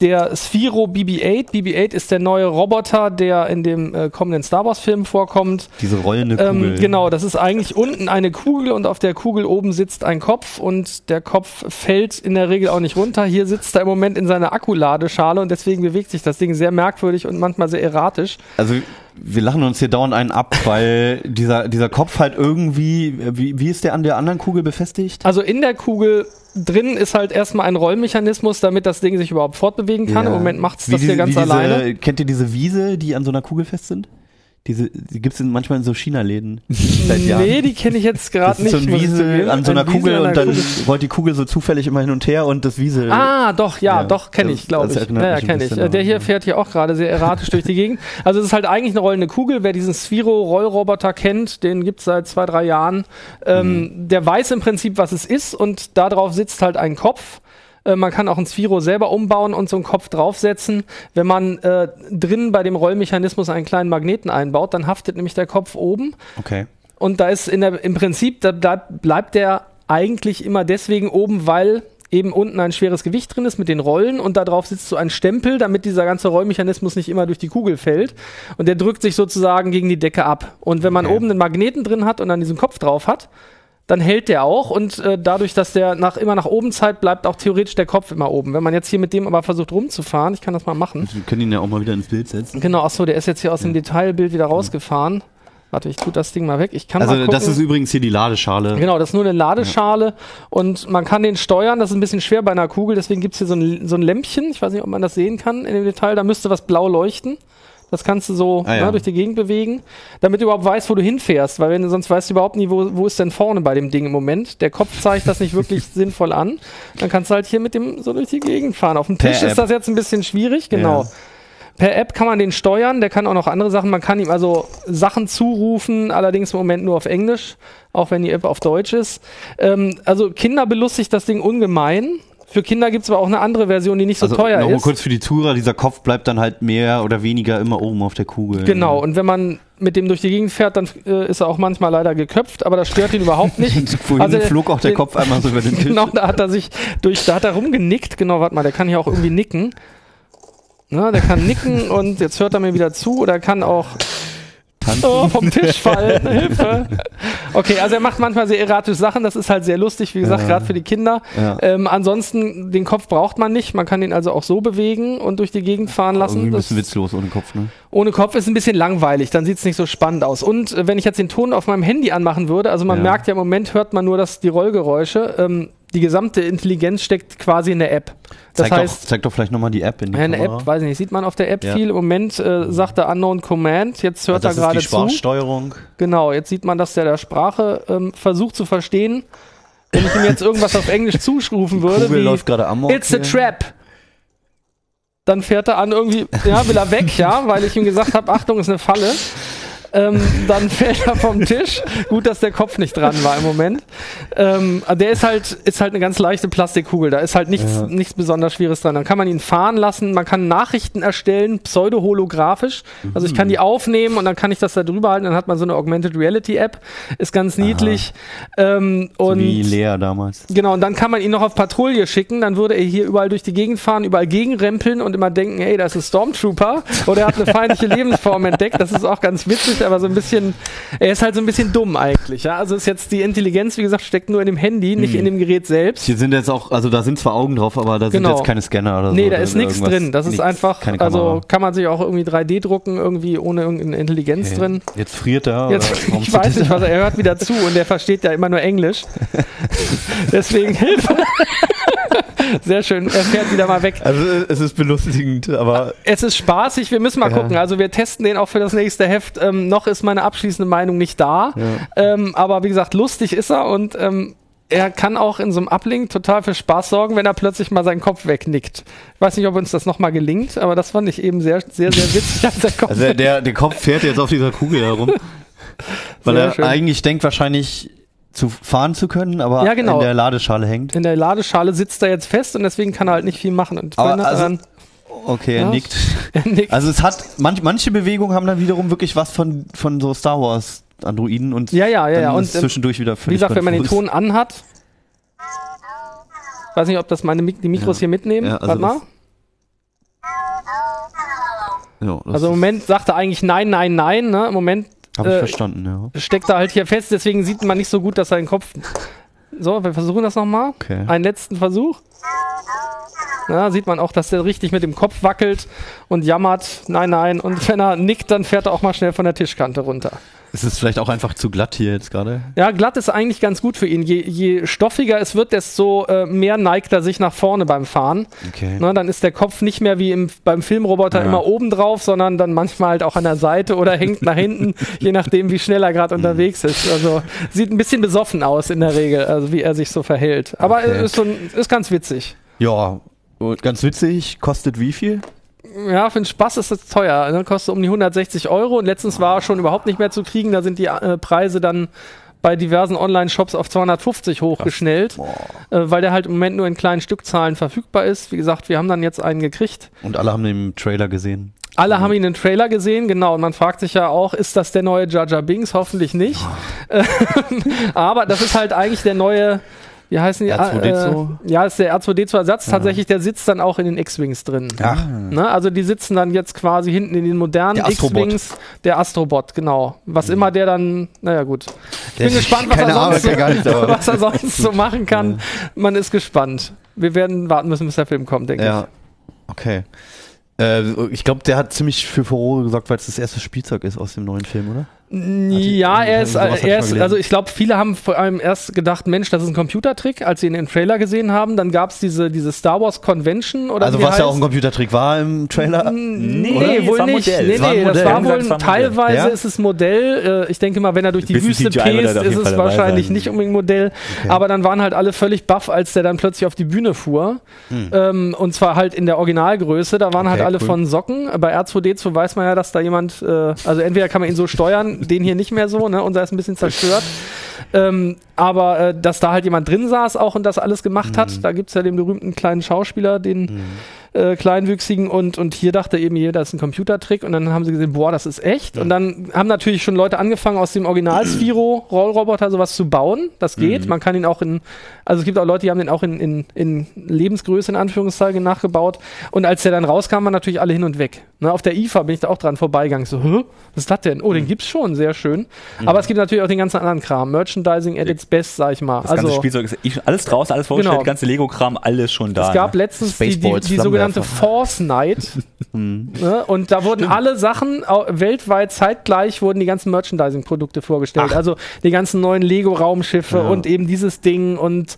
S3: der Sphero BB-8. BB-8 ist der neue Roboter, der in dem äh, kommenden Star Wars Film vorkommt.
S1: Diese rollende Kugel.
S3: Ähm, genau, das ist eigentlich unten eine Kugel und auf der Kugel oben sitzt ein Kopf und der Kopf fällt in der Regel auch nicht runter. Hier sitzt er im Moment in seiner Akkuladeschale und deswegen bewegt sich das Ding sehr merkwürdig und manchmal sehr erratisch.
S1: Also wir lachen uns hier dauernd einen ab, weil dieser, dieser Kopf halt irgendwie, wie, wie ist der an der anderen Kugel befestigt?
S3: Also in der Kugel drin ist halt erstmal ein Rollmechanismus, damit das Ding sich überhaupt fortbewegen kann. Im Moment macht es das hier
S1: diese-
S3: ganz
S1: wie diese,
S3: alleine.
S1: Kennt ihr diese Wiese, die an so einer Kugel fest sind? Diese, die gibt's in, manchmal in so China-Läden. Seit Jahren.
S3: Nee, die kenne ich jetzt gerade nicht.
S1: so ein
S3: muss ich
S1: Wiese
S3: zugeben.
S1: an so
S3: Ein
S1: einer
S3: Wiesel
S1: Kugel und dann
S3: Kugel.
S1: rollt die Kugel so zufällig immer hin und her und das Wiesel.
S3: Ah, doch, ja,
S1: Ja,
S3: doch, kenne ich, glaube ich.
S1: erinnert
S3: Ja, ja,
S1: mich ein
S3: kenne ich. Der hier fährt hier auch gerade sehr erratisch durch die Gegend. Also es ist halt eigentlich eine rollende Kugel. Wer diesen Sphero-Rollroboter kennt, den gibt's seit zwei, drei Jahren. Ähm,
S1: Mhm.
S3: Der weiß im Prinzip, was es ist und darauf sitzt halt ein Kopf. Äh, Man kann auch ein Sphero selber umbauen und so einen Kopf draufsetzen. Wenn man äh, drin bei dem Rollmechanismus einen kleinen Magneten einbaut, dann haftet nämlich der Kopf oben.
S1: Okay.
S3: Und da ist in der, im Prinzip, da bleibt, bleibt der eigentlich immer deswegen oben, weil eben unten ein schweres Gewicht drin ist mit den Rollen und da drauf sitzt so ein Stempel, damit dieser ganze Rollmechanismus nicht immer durch die Kugel fällt. Und der drückt sich sozusagen gegen die Decke ab. Und wenn man
S1: Okay.
S3: oben einen Magneten drin hat und dann diesen Kopf drauf hat, dann hält der auch und äh, dadurch, dass der nach, immer nach oben zeigt, bleibt auch theoretisch der Kopf immer oben. Wenn man jetzt hier mit dem aber versucht rumzufahren, ich kann das mal machen.
S1: Wir können ihn ja auch mal wieder ins Bild setzen.
S3: Genau, achso, der ist jetzt hier aus dem Detailbild wieder rausgefahren. Warte, ich tue das Ding mal weg. Ich kann
S1: Also das ist übrigens hier die Ladeschale.
S3: Genau, das ist nur eine Ladeschale und man kann den steuern. Das ist ein bisschen schwer bei einer Kugel, deswegen gibt es hier so ein, so ein Lämpchen. Ich weiß nicht, ob man das sehen kann in dem Detail. Da müsste was blau leuchten. Das kannst du so
S1: Ah, ja.
S3: ne, durch die Gegend bewegen, damit du überhaupt weißt, wo du hinfährst. Weil wenn du sonst weißt du überhaupt nie, wo, wo ist denn vorne bei dem Ding im Moment. Der Kopf zeigt das nicht wirklich sinnvoll an. Dann kannst du halt hier mit dem so durch die Gegend fahren. Auf dem
S1: Per
S3: Tisch
S1: App.
S3: ist das jetzt ein bisschen schwierig, genau.
S1: Ja.
S3: Per App kann man den steuern, der kann auch noch andere Sachen. Man kann ihm also Sachen zurufen, allerdings im Moment nur auf Englisch, auch wenn die App auf Deutsch ist. Ähm, also Kinder belustigt das Ding ungemein. Für Kinder gibt es aber auch eine andere Version, die nicht so
S1: Also
S3: teuer
S1: nochmal
S3: ist.
S1: kurz für die Tourer, dieser Kopf bleibt dann halt mehr oder weniger immer oben auf der Kugel.
S3: Genau, und wenn man mit dem durch die Gegend fährt, dann äh, ist er auch manchmal leider geköpft, aber das stört ihn überhaupt nicht.
S1: Vorhin
S3: Also,
S1: flog auch der
S3: den-
S1: Kopf einmal so über den Tisch.
S3: Genau, da hat er sich durch, da hat er rumgenickt. Genau, warte mal, der kann hier auch irgendwie nicken. Na, der kann nicken und jetzt hört er mir wieder zu oder er kann auch
S1: Tanzen.
S3: oh, vom Tisch fallen. Hilfe. Okay, also er macht manchmal sehr erratische Sachen. Das ist halt sehr lustig, wie gesagt,
S1: Ja.
S3: gerade für die Kinder.
S1: Ja.
S3: Ähm, ansonsten, den Kopf braucht man nicht. Man kann den also auch so bewegen und durch die Gegend fahren lassen.
S1: Irgendwie ein bisschen witzlos ohne Kopf, ne?
S3: ohne Kopf ist ein bisschen langweilig, dann sieht es nicht so spannend aus. Und äh, wenn ich jetzt den Ton auf meinem Handy anmachen würde, also man
S1: Ja.
S3: merkt ja im Moment, hört man nur das, die Rollgeräusche. Ähm, die gesamte Intelligenz steckt quasi in der App. Das
S1: Zeig,
S3: heißt,
S1: doch, zeig doch vielleicht nochmal die App in die
S3: eine
S1: Kamera.
S3: App, weiß ich nicht, sieht man auf der App
S1: Ja.
S3: viel. Im Moment äh, sagt er Unknown Command, jetzt hört
S1: Also
S3: er
S1: das
S3: gerade
S1: ist die
S3: zu.
S1: Sprachsteuerung.
S3: Genau, jetzt sieht man, dass der der Sprache ähm, versucht zu verstehen. wenn ich ihm jetzt irgendwas auf Englisch zuschrufen würde,
S1: Kugel
S3: wie
S1: läuft gerade amok
S3: It's a
S1: hier.
S3: trap. Dann fährt er an irgendwie, ja, will er weg, ja, weil ich ihm gesagt habe, Achtung, ist eine Falle. Ähm, dann fällt er vom Tisch. Gut, dass der Kopf nicht dran war im Moment. Ähm, der ist halt, ist halt eine ganz leichte Plastikkugel. Da ist halt nichts,
S1: Ja.
S3: nichts besonders Schweres dran. Dann kann man ihn fahren lassen. Man kann Nachrichten erstellen, pseudo-holographisch. Also ich kann die aufnehmen und dann kann ich das da drüber halten. Dann hat man so eine Augmented Reality App. Ist ganz niedlich. Ähm,
S1: So
S3: und
S1: wie Lea damals.
S3: Genau, und dann kann man ihn noch auf Patrouille schicken, dann würde er hier überall durch die Gegend fahren, überall gegenrempeln und immer denken, hey, das ist Stormtrooper oder er hat eine feindliche Lebensform entdeckt. Das ist auch ganz witzig, aber so ein bisschen, er ist halt so ein bisschen dumm eigentlich. Ja? Also ist jetzt die Intelligenz, wie gesagt, steckt nur in dem Handy, nicht in dem Gerät selbst.
S1: Hier sind jetzt auch, also da sind zwar Augen drauf, aber da sind
S3: Genau.
S1: jetzt keine Scanner oder so.
S3: Nee, da ist nichts drin. Das ist
S1: Nichts,
S3: einfach, also kann man sich auch irgendwie 3D drucken, irgendwie ohne irgendeine Intelligenz
S1: Okay.
S3: drin.
S1: Jetzt friert er.
S3: Jetzt, ich weiß nicht, was er, er hört wieder zu und der versteht ja immer nur Englisch. Deswegen Hilfe. Sehr schön, er fährt wieder mal weg.
S1: Also es ist belustigend, aber
S3: Es ist spaßig, wir müssen mal
S1: Ja.
S3: gucken. Also wir testen den auch für das nächste Heft. Ähm, noch ist meine abschließende Meinung nicht da.
S1: Ja.
S3: Ähm, aber wie gesagt, lustig ist er und ähm, er kann auch in so einem Uplink total für Spaß sorgen, wenn er plötzlich mal seinen Kopf wegnickt. Ich weiß nicht, ob uns das nochmal gelingt, aber das fand ich eben sehr, sehr, sehr witzig, als der Kopf
S1: also der, der, Kopf fährt jetzt auf dieser Kugel herum. weil
S3: Sehr
S1: er
S3: schön.
S1: eigentlich denkt wahrscheinlich zu fahren zu können, aber
S3: Ja, genau.
S1: in der Ladeschale hängt.
S3: in der Ladeschale sitzt er jetzt fest und deswegen kann er halt nicht viel machen. Und
S1: Aber
S3: er
S1: also-
S3: dann,
S1: Okay, er
S3: Ja.
S1: nickt.
S3: er nickt.
S1: Also es hat manch, manche Bewegungen haben dann wiederum wirklich was von von so Star Wars Androiden und
S3: Ja, ja, ja, ja. Und, ähm,
S1: zwischendurch wieder
S3: Wie
S1: völlig
S3: gesagt, wenn man den. Ton anhat, weiß nicht, ob das meine die Mikros
S1: Ja.
S3: hier mitnehmen.
S1: Ja, also
S3: Warte mal.
S1: ja,
S3: Also im Moment sagt er eigentlich nein, nein, nein. Ne? Im Moment
S1: habe ich
S3: äh,
S1: verstanden, ja.
S3: steckt er halt hier fest, deswegen sieht man nicht so gut, dass den Kopf. So, wir versuchen das nochmal.
S1: Okay.
S3: Einen letzten Versuch. Ja, sieht man auch, dass der richtig mit dem Kopf wackelt und jammert. Nein, nein. Und wenn er nickt, dann fährt er auch mal schnell von der Tischkante runter.
S1: Es ist vielleicht auch einfach zu glatt hier jetzt gerade.
S3: Ja, glatt ist eigentlich ganz gut für ihn. Je, je stoffiger es wird, desto äh, mehr neigt er sich nach vorne beim Fahren.
S1: Okay.
S3: Ne, dann ist der Kopf nicht mehr wie im, beim Filmroboter
S1: Ja.
S3: immer oben drauf, sondern dann manchmal halt auch an der Seite oder hängt nach hinten, je nachdem, wie schnell er gerade unterwegs ist. Also sieht ein bisschen besoffen aus in der Regel, also wie er sich so verhält. Aber
S1: Okay.
S3: ist, so ein, ist ganz witzig.
S1: Ja, und ganz witzig, kostet wie viel?
S3: Ja, für den Spaß ist das teuer. Ne? Kostet um die 160 Euro und letztens war er schon überhaupt nicht mehr zu kriegen. Da sind die äh, Preise dann bei diversen Online-Shops auf 250 hochgeschnellt, äh, weil der halt im Moment nur in kleinen Stückzahlen verfügbar ist. Wie gesagt, wir haben dann jetzt einen gekriegt.
S1: Und alle haben den Trailer gesehen.
S3: Alle haben ihn im Trailer gesehen, genau. Und man fragt sich ja auch, ist das der neue Jar Binks? Hoffentlich nicht. Ähm, Aber das ist halt eigentlich der neue, wie heißen die?
S1: R2D2?
S3: Äh, ja, ist der R2D2-Ersatz. Tatsächlich, der sitzt dann auch in den X-Wings drin.
S1: Ach.
S3: Ne? Also die sitzen dann jetzt quasi hinten in den modernen
S1: Der Astrobot.
S3: X-Wings. Der Astrobot, genau. Was immer der dann, naja gut. Ich bin
S1: Der-
S3: gespannt, was er, sonst,
S1: nicht, aber-
S3: was er sonst so machen kann. Man ist gespannt. Wir werden warten müssen, bis der Film kommt, denke
S1: Ja. Okay. Äh, ich glaube, der hat ziemlich für Furore gesorgt, weil es das erste Spielzeug ist aus dem neuen Film, oder?
S3: Ja, er ist, er ist also ich glaube, viele haben vor allem erst gedacht, Mensch, das ist ein Computertrick, als sie ihn im Trailer gesehen haben. Dann gab es diese, diese Star Wars Convention oder
S1: also was ja auch
S3: heißt.
S1: ein Computertrick war im Trailer.
S3: Nee,
S4: Oder?
S3: Wohl nicht.
S4: Modell.
S3: Nee, nee, das
S1: Modell.
S3: war wohl
S4: ein
S3: teilweise.
S1: Ja?
S3: ist es Modell. Äh, ich denke mal, wenn er durch die Wüste pest, ist es wahrscheinlich
S4: sein.
S3: nicht unbedingt Modell. Aber dann waren halt alle völlig baff, als der dann plötzlich auf die Bühne fuhr. Ähm, und zwar halt in der Originalgröße. Da waren halt
S1: Okay,
S3: alle
S1: cool.
S3: von Socken. Bei R2D2 weiß man ja, dass da jemand, äh, also entweder kann man ihn so steuern, den hier nicht mehr so, ne? Unser ist ein bisschen zerstört. Ähm, aber äh, dass da halt jemand drin saß auch und das alles gemacht hat, da gibt's ja den berühmten kleinen Schauspieler, den äh, Kleinwüchsigen und, und hier dachte eben jeder, das ist ein Computertrick und dann haben sie gesehen, boah, das ist echt. Und dann haben natürlich schon Leute angefangen, aus dem Original Sphero Rollroboter sowas zu bauen. Das geht. Man kann ihn auch in, also es gibt auch Leute, die haben den auch in, in, in Lebensgröße in Anführungszeichen nachgebaut. Und als der dann rauskam, waren natürlich alle hin und weg. Ne, auf der IFA bin ich da auch dran vorbeigegangen. So, Hä? was ist das denn? Oh, den gibt's schon, sehr schön. Aber es gibt natürlich auch den ganzen anderen Kram. Merchandising at its best, sag ich mal.
S4: Das ganze
S3: also,
S4: Spielzeug ist alles draußen, alles vorgestellt,
S3: Genau.
S4: ganze Lego-Kram, alles schon da.
S3: es gab
S4: ne?
S3: letztens die, die, die sogenannte
S1: Flammenwerfer.
S3: Force Night. ne? Und da wurden alle Sachen weltweit zeitgleich wurden die ganzen Merchandising-Produkte vorgestellt. Also die ganzen neuen Lego-Raumschiffe
S1: Ja.
S3: und eben dieses Ding und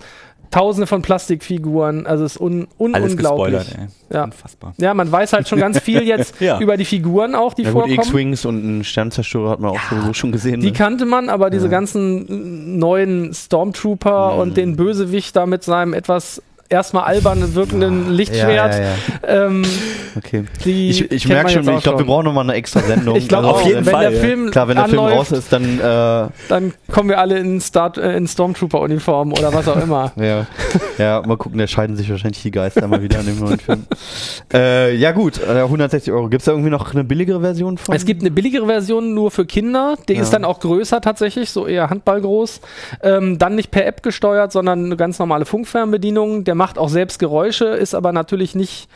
S3: Tausende von Plastikfiguren, also es ist un, un
S4: Alles
S3: unglaublich. Ja.
S4: Unfassbar.
S3: Ja, man weiß halt schon ganz viel jetzt
S4: Ja.
S3: über die Figuren auch, die
S1: Ja
S3: vorkommen.
S1: X-Wings und einen Sternzerstörer hat man auch sowieso schon gesehen.
S3: Die
S1: ne?
S3: kannte man, aber diese ganzen neuen Stormtrooper
S1: Mhm.
S3: und den Bösewicht da mit seinem etwas erstmal albern wirkenden Lichtschwert,
S1: Ja, ja, ja.
S3: Ähm,
S1: Okay. Ich, ich merke schon, ich glaube, wir brauchen nochmal eine extra Sendung.
S3: Ich glaube
S1: Also,
S4: auf jeden
S3: wenn
S4: Fall,
S3: der
S4: ja.
S3: Film
S1: Klar, wenn der Film
S3: anläuft,
S1: raus ist, dann äh,
S3: dann kommen wir alle in, Star äh, in Stormtrooper-Uniform oder was auch immer.
S1: Ja, ja, mal gucken, da scheiden sich wahrscheinlich die Geister mal wieder an dem neuen Film. Äh, ja gut, äh, 160 Euro. Gibt es da irgendwie noch eine billigere Version von?
S3: Es gibt eine billigere Version nur für Kinder, die
S1: Ja.
S3: ist dann auch größer tatsächlich, so eher handballgroß. Ähm, dann nicht per App gesteuert, sondern eine ganz normale Funkfernbedienung. Der macht auch selbst Geräusche, ist aber natürlich nicht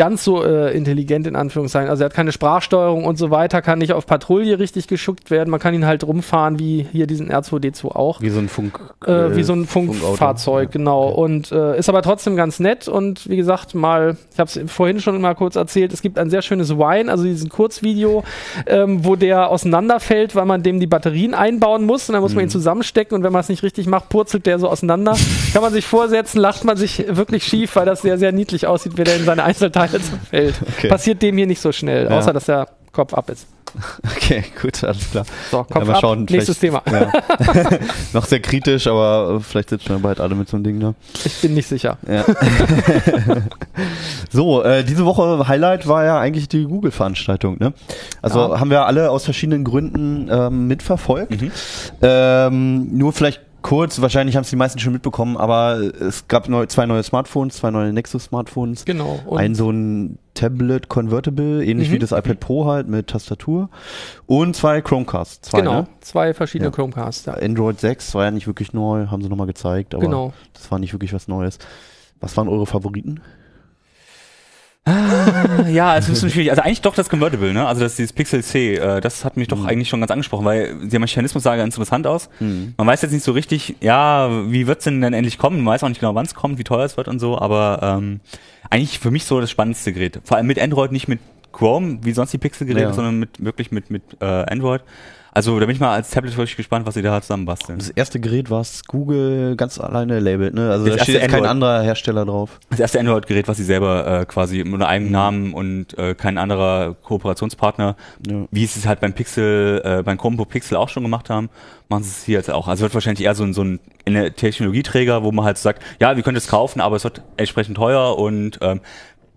S3: ganz so äh, intelligent in Anführungszeichen. Also er hat keine Sprachsteuerung und so weiter, kann nicht auf Patrouille richtig geschuckt werden. Man kann ihn halt rumfahren, wie hier diesen R2D2 auch.
S1: wie so ein Funk.
S3: Äh, wie so ein. Funkfahrzeug,
S1: Ja,
S3: genau.
S1: okay.
S3: Und äh, ist aber trotzdem ganz nett. Und wie gesagt, mal, ich habe es vorhin schon mal kurz erzählt, es gibt ein sehr schönes Wine, also diesen Kurzvideo, ähm, wo der auseinanderfällt, weil man dem die Batterien einbauen muss. Und dann muss man
S1: Mhm.
S3: ihn zusammenstecken. Und wenn man es nicht richtig macht, purzelt der so auseinander. Kann man sich vorsetzen, lacht man sich wirklich schief, weil das sehr, sehr niedlich aussieht, wie der in seine Einzelteile zerfällt.
S1: Okay.
S3: Passiert dem hier nicht so schnell,
S1: Ja.
S3: außer dass der Kopf ab ist.
S1: Okay, gut, alles klar.
S3: So, Kopf
S1: mal
S3: ab,
S1: schauen,
S3: nächstes Thema.
S1: Ja. Noch sehr kritisch, aber äh, vielleicht sitzen wir bald alle mit so einem Ding da.
S3: Ich bin nicht sicher.
S1: Ja. so, äh, diese Woche Highlight war ja eigentlich die Google-Veranstaltung. Ne? Also
S3: Ja.
S1: haben wir alle aus verschiedenen Gründen ähm, mitverfolgt.
S4: Mhm.
S1: Ähm, nur vielleicht kurz, wahrscheinlich haben es die meisten schon mitbekommen, aber es gab neu, zwei neue Smartphones, zwei neue Nexus-Smartphones.
S3: Genau. Und
S1: Ein so ein Tablet Convertible, ähnlich
S3: Mhm.
S1: wie das iPad Pro halt mit Tastatur. Und zwei Chromecasts. Zwei,
S3: genau,
S1: ne?
S3: zwei verschiedene
S1: Ja.
S3: Chromecasts. Ja.
S1: Android 6 war ja nicht wirklich neu, haben sie nochmal gezeigt, aber
S3: Genau.
S1: das war nicht wirklich was Neues. Was waren eure Favoriten?
S4: Ja, es ist ein bisschen schwierig. Also eigentlich doch das Convertible, ne? Also das dieses Pixel C, äh, das hat mich doch
S1: Mhm.
S4: eigentlich schon ganz angesprochen, weil der Mechanismus sah ganz interessant aus. Man weiß jetzt nicht so richtig, ja, wie wird's denn denn endlich kommen? Man weiß auch nicht genau, wann es kommt, wie teuer es wird und so, aber ähm, eigentlich für mich so das spannendste Gerät. Vor allem mit Android, nicht mit Chrome, wie sonst die Pixel-Geräte,
S1: Ja.
S4: sondern mit wirklich mit, mit äh, Android. Also da bin ich mal als Tablet wirklich gespannt, was sie da zusammenbasteln.
S1: Das erste Gerät war Google ganz alleine labelt, ne? Also
S4: Das
S1: da steht jetzt kein anderer Hersteller drauf.
S4: Das erste Android-Gerät, was sie selber äh, quasi unter eigenem Namen und äh, kein anderer Kooperationspartner,
S1: Ja.
S4: wie sie es halt beim Pixel, äh, beim Chromebook Pixel auch schon gemacht haben, machen sie es hier jetzt auch. Also wird wahrscheinlich eher so ein, so ein Technologieträger, wo man halt sagt, ja, wir können das kaufen, aber es wird entsprechend teuer und ähm,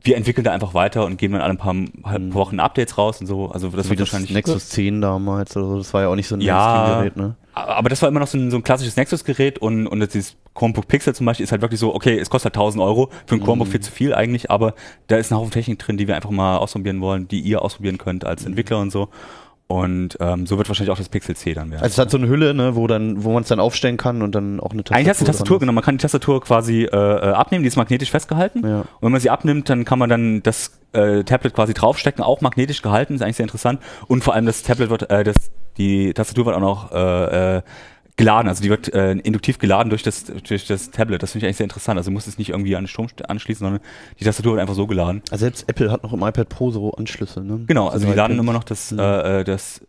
S4: wir entwickeln da einfach weiter und geben dann alle ein paar, halt paar Wochen Updates raus und so. Also das
S1: Wie
S4: wird
S1: das
S4: wahrscheinlich.
S1: Nexus 10 damals oder so, das war ja auch nicht so ein
S4: Ja.
S1: Mainstream-Gerät, ne?
S4: Aber das war immer noch so ein, so ein klassisches Nexus-Gerät und, und jetzt dieses Chromebook Pixel zum Beispiel ist halt wirklich so, okay, es kostet halt 1000 Euro, für ein
S1: Mhm.
S4: Chromebook viel zu viel eigentlich, aber da ist ein Haufen Technik drin, die wir einfach mal ausprobieren wollen, die ihr ausprobieren könnt als Entwickler und so. Und ähm, so wird wahrscheinlich auch das Pixel C dann werden.
S1: Also es hat so eine Hülle, ne, wo dann, wo man es dann aufstellen kann und dann auch eine Tastatur.
S4: Eigentlich hast du die Tastatur genommen, man kann die Tastatur quasi äh, äh, abnehmen, die ist magnetisch festgehalten.
S1: Ja.
S4: Und wenn man sie abnimmt, dann kann man dann das äh, Tablet quasi draufstecken, auch magnetisch gehalten, ist eigentlich sehr interessant. Und vor allem das Tablet wird, äh, das, die Tastatur wird auch noch äh, äh, geladen, also die wird äh, induktiv geladen durch das, durch das Tablet. Das finde ich eigentlich sehr interessant. Also du musst es nicht irgendwie an den Strom st- anschließen, sondern die Tastatur wird einfach so geladen.
S1: Also selbst Apple hat noch im iPad Pro so Anschlüsse, ne?
S4: Genau, also die
S1: drei
S4: laden immer noch das,
S1: Mhm.
S4: äh, äh, das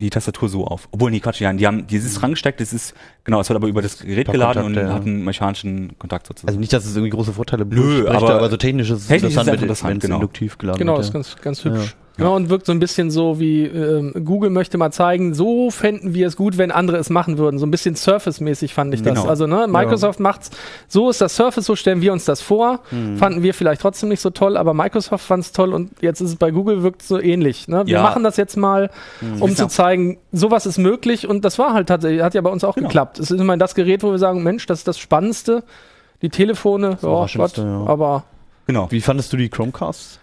S4: die Tastatur so auf. Obwohl, nee, Quatsch, ja, die haben dieses rangesteckt, das ist, genau, es wird aber über das Gerät geladen
S1: Kontakte,
S4: und
S1: ja.
S4: hat einen mechanischen Kontakt sozusagen.
S1: Also nicht, dass es irgendwie große Vorteile
S4: Nö, aber
S1: aber so technisch ist es
S4: technisch ist es
S1: interessant, wenn
S4: interessant,
S1: es
S4: genau.
S1: induktiv geladen
S3: Genau,
S1: wird.
S3: das ist
S1: ja.
S3: ganz, ganz hübsch. Genau, und wirkt so ein bisschen so wie ähm, Google möchte mal zeigen, so fänden wir es gut, wenn andere es machen würden. So ein bisschen Surface-mäßig fand ich das.
S4: Genau.
S3: Also, ne, Microsoft macht's, so ist das Surface, so stellen wir uns das vor.
S1: Mhm.
S3: Fanden wir vielleicht trotzdem nicht so toll, aber Microsoft fand es toll und jetzt ist es bei Google wirkt so ähnlich. Ne? Wir
S4: Ja.
S3: machen das jetzt mal, um
S4: Wissen
S3: zu zeigen, sowas ist möglich und das war halt tatsächlich, hat ja bei uns auch
S4: Genau.
S3: geklappt. Es ist immer das Gerät, wo wir sagen, Mensch, das ist das Spannendste. Die Telefone, ja, Gott,
S1: Überraschendste, ja.
S3: aber
S4: genau.
S1: Wie fandest du die Chromecasts?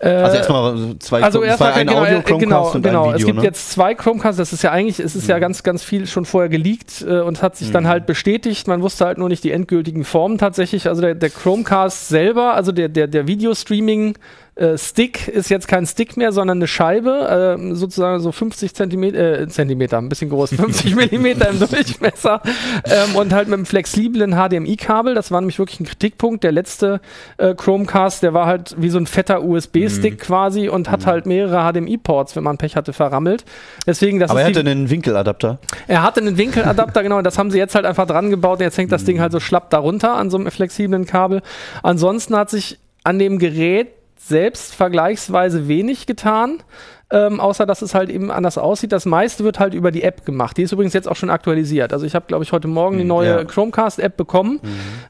S3: Äh,
S1: Also erstmal zwei
S3: also
S1: Chrome-
S3: erst
S1: zwei
S3: mal,
S1: ein
S3: genau,
S1: Audio
S3: äh,
S1: Chromecast
S3: genau,
S1: und
S3: genau.
S1: ein Video,
S3: es gibt
S1: ne?
S3: jetzt zwei Chromecasts, das ist ja eigentlich, es ist ja ganz, ganz viel schon vorher geleakt äh, und hat sich dann
S1: Mhm.
S3: halt bestätigt. Man wusste halt nur nicht die endgültigen Formen tatsächlich. Also der, der Chromecast selber, also der, der, der Videostreaming äh, Stick ist jetzt kein Stick mehr, sondern eine Scheibe, äh, sozusagen so 50 Zentimeter, äh, Zentimeter, ein bisschen groß, 50 Millimeter im Durchmesser ähm, und halt mit einem flexiblen HDMI-Kabel. Das war nämlich wirklich ein Kritikpunkt. Der letzte äh, Chromecast, der war halt wie so ein fetter USB-Stick
S1: Mhm.
S3: quasi und hat halt mehrere HDMI-Ports, wenn man Pech hatte, verrammelt. Deswegen, das
S1: Aber er hatte einen Winkeladapter.
S3: er hatte einen Winkeladapter, genau, und das haben sie jetzt halt einfach dran gebaut. Und jetzt hängt das Ding halt so schlapp darunter an so einem flexiblen Kabel. Ansonsten hat sich an dem Gerät selbst vergleichsweise wenig getan. Ähm, außer dass es halt eben anders aussieht. Das meiste wird halt über die App gemacht. Die ist übrigens jetzt auch schon aktualisiert. Also ich habe, glaube ich, heute Morgen die neue
S1: ja.
S3: Chromecast-App bekommen.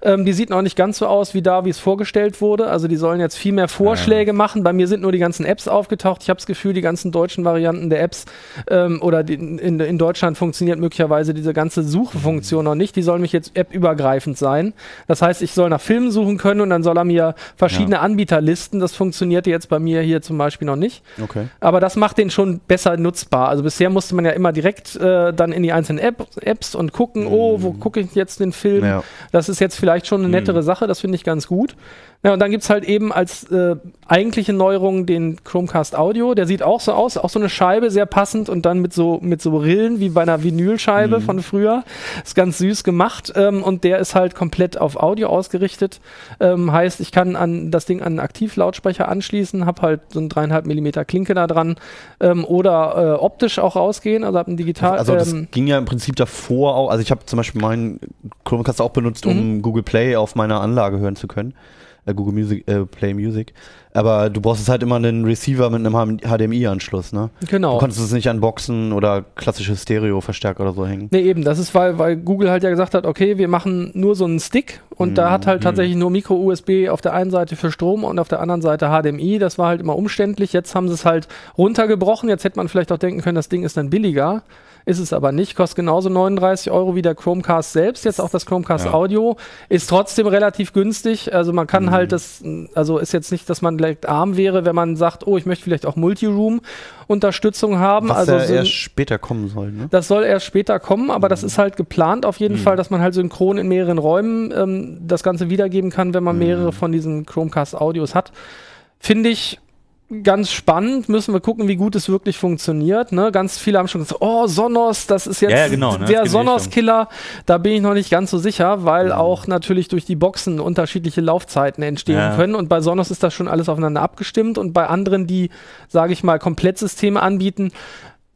S3: Ähm, die sieht noch nicht ganz so aus wie da, wie es vorgestellt wurde. Also die sollen jetzt viel mehr Vorschläge machen. Bei mir sind nur die ganzen Apps aufgetaucht. Ich habe das Gefühl, die ganzen deutschen Varianten der Apps ähm, oder die, in, in Deutschland funktioniert möglicherweise diese ganze Suchefunktion noch nicht. Die soll mich jetzt appübergreifend sein. Das heißt, ich soll nach Filmen suchen können und dann soll er mir verschiedene Anbieter listen. Das funktionierte jetzt bei mir hier zum Beispiel noch nicht.
S1: Okay.
S3: Aber das macht den schon besser nutzbar. Also bisher musste man ja immer direkt äh, dann in die einzelnen App, Apps und gucken, oh, wo gucke ich jetzt den Film?
S1: Ja.
S3: Das ist jetzt vielleicht schon eine nettere Sache, das finde ich ganz gut. Ja, und dann gibt's halt eben als äh, eigentliche Neuerung den Chromecast Audio. Der sieht auch so aus, auch so eine Scheibe, sehr passend und dann mit so, mit so Rillen wie bei einer Vinylscheibe von früher. Ist ganz süß gemacht ähm, und der ist halt komplett auf Audio ausgerichtet. Ähm, heißt, ich kann an das Ding an einen Aktivlautsprecher anschließen, habe halt so ein dreieinhalb Millimeter Klinke da dran ähm, oder äh, optisch auch rausgehen, also habe ein digital.
S1: Also das
S3: ähm,
S1: ging ja im Prinzip davor auch, also ich habe zum Beispiel meinen Chromecast auch benutzt, um Google Play auf meiner Anlage hören zu können. Äh, Google Music, äh, Play Music. Aber du brauchst es halt immer einen Receiver mit einem HDMI-Anschluss, ne?
S3: genau.
S1: Du konntest es nicht an Boxen oder klassische Stereo-Verstärker oder so hängen.
S3: Nee, eben, das ist, weil, weil Google halt ja gesagt hat, okay, wir machen nur so einen Stick und da hat halt tatsächlich nur Micro-USB auf der einen Seite für Strom und auf der anderen Seite HDMI. Das war halt immer umständlich. Jetzt haben sie es halt runtergebrochen. Jetzt hätte man vielleicht auch denken können, das Ding ist dann billiger. Ist es aber nicht, kostet genauso 39 Euro wie der Chromecast selbst. Jetzt auch das Chromecast
S4: Ja.
S3: Audio ist trotzdem relativ günstig. Also man
S1: Mhm.
S3: kann halt das, also ist jetzt nicht, dass man direkt arm wäre, wenn man sagt, oh, ich möchte vielleicht auch Multiroom-Unterstützung haben.
S1: Was
S3: also
S1: ja
S3: so
S1: erst später kommen soll, ne?
S3: das soll erst später kommen, aber
S1: Mhm.
S3: das ist halt geplant auf jeden Fall, dass man halt synchron in mehreren Räumen ähm, das Ganze wiedergeben kann, wenn man
S1: Mhm.
S3: mehrere von diesen Chromecast-Audios hat. Finde ich ganz spannend. Müssen wir gucken, wie gut es wirklich funktioniert. Ne? Ganz viele haben schon gesagt, oh, Sonos, das ist jetzt
S4: Ja, ja, genau, ne?
S3: Der Sonos-Killer. Da bin ich noch nicht ganz so sicher, weil
S1: Mhm.
S3: auch natürlich durch die Boxen unterschiedliche Laufzeiten entstehen
S4: Ja.
S3: können. Und bei Sonos ist das schon alles aufeinander abgestimmt. Und bei anderen, die, sage ich mal, Komplettsysteme anbieten,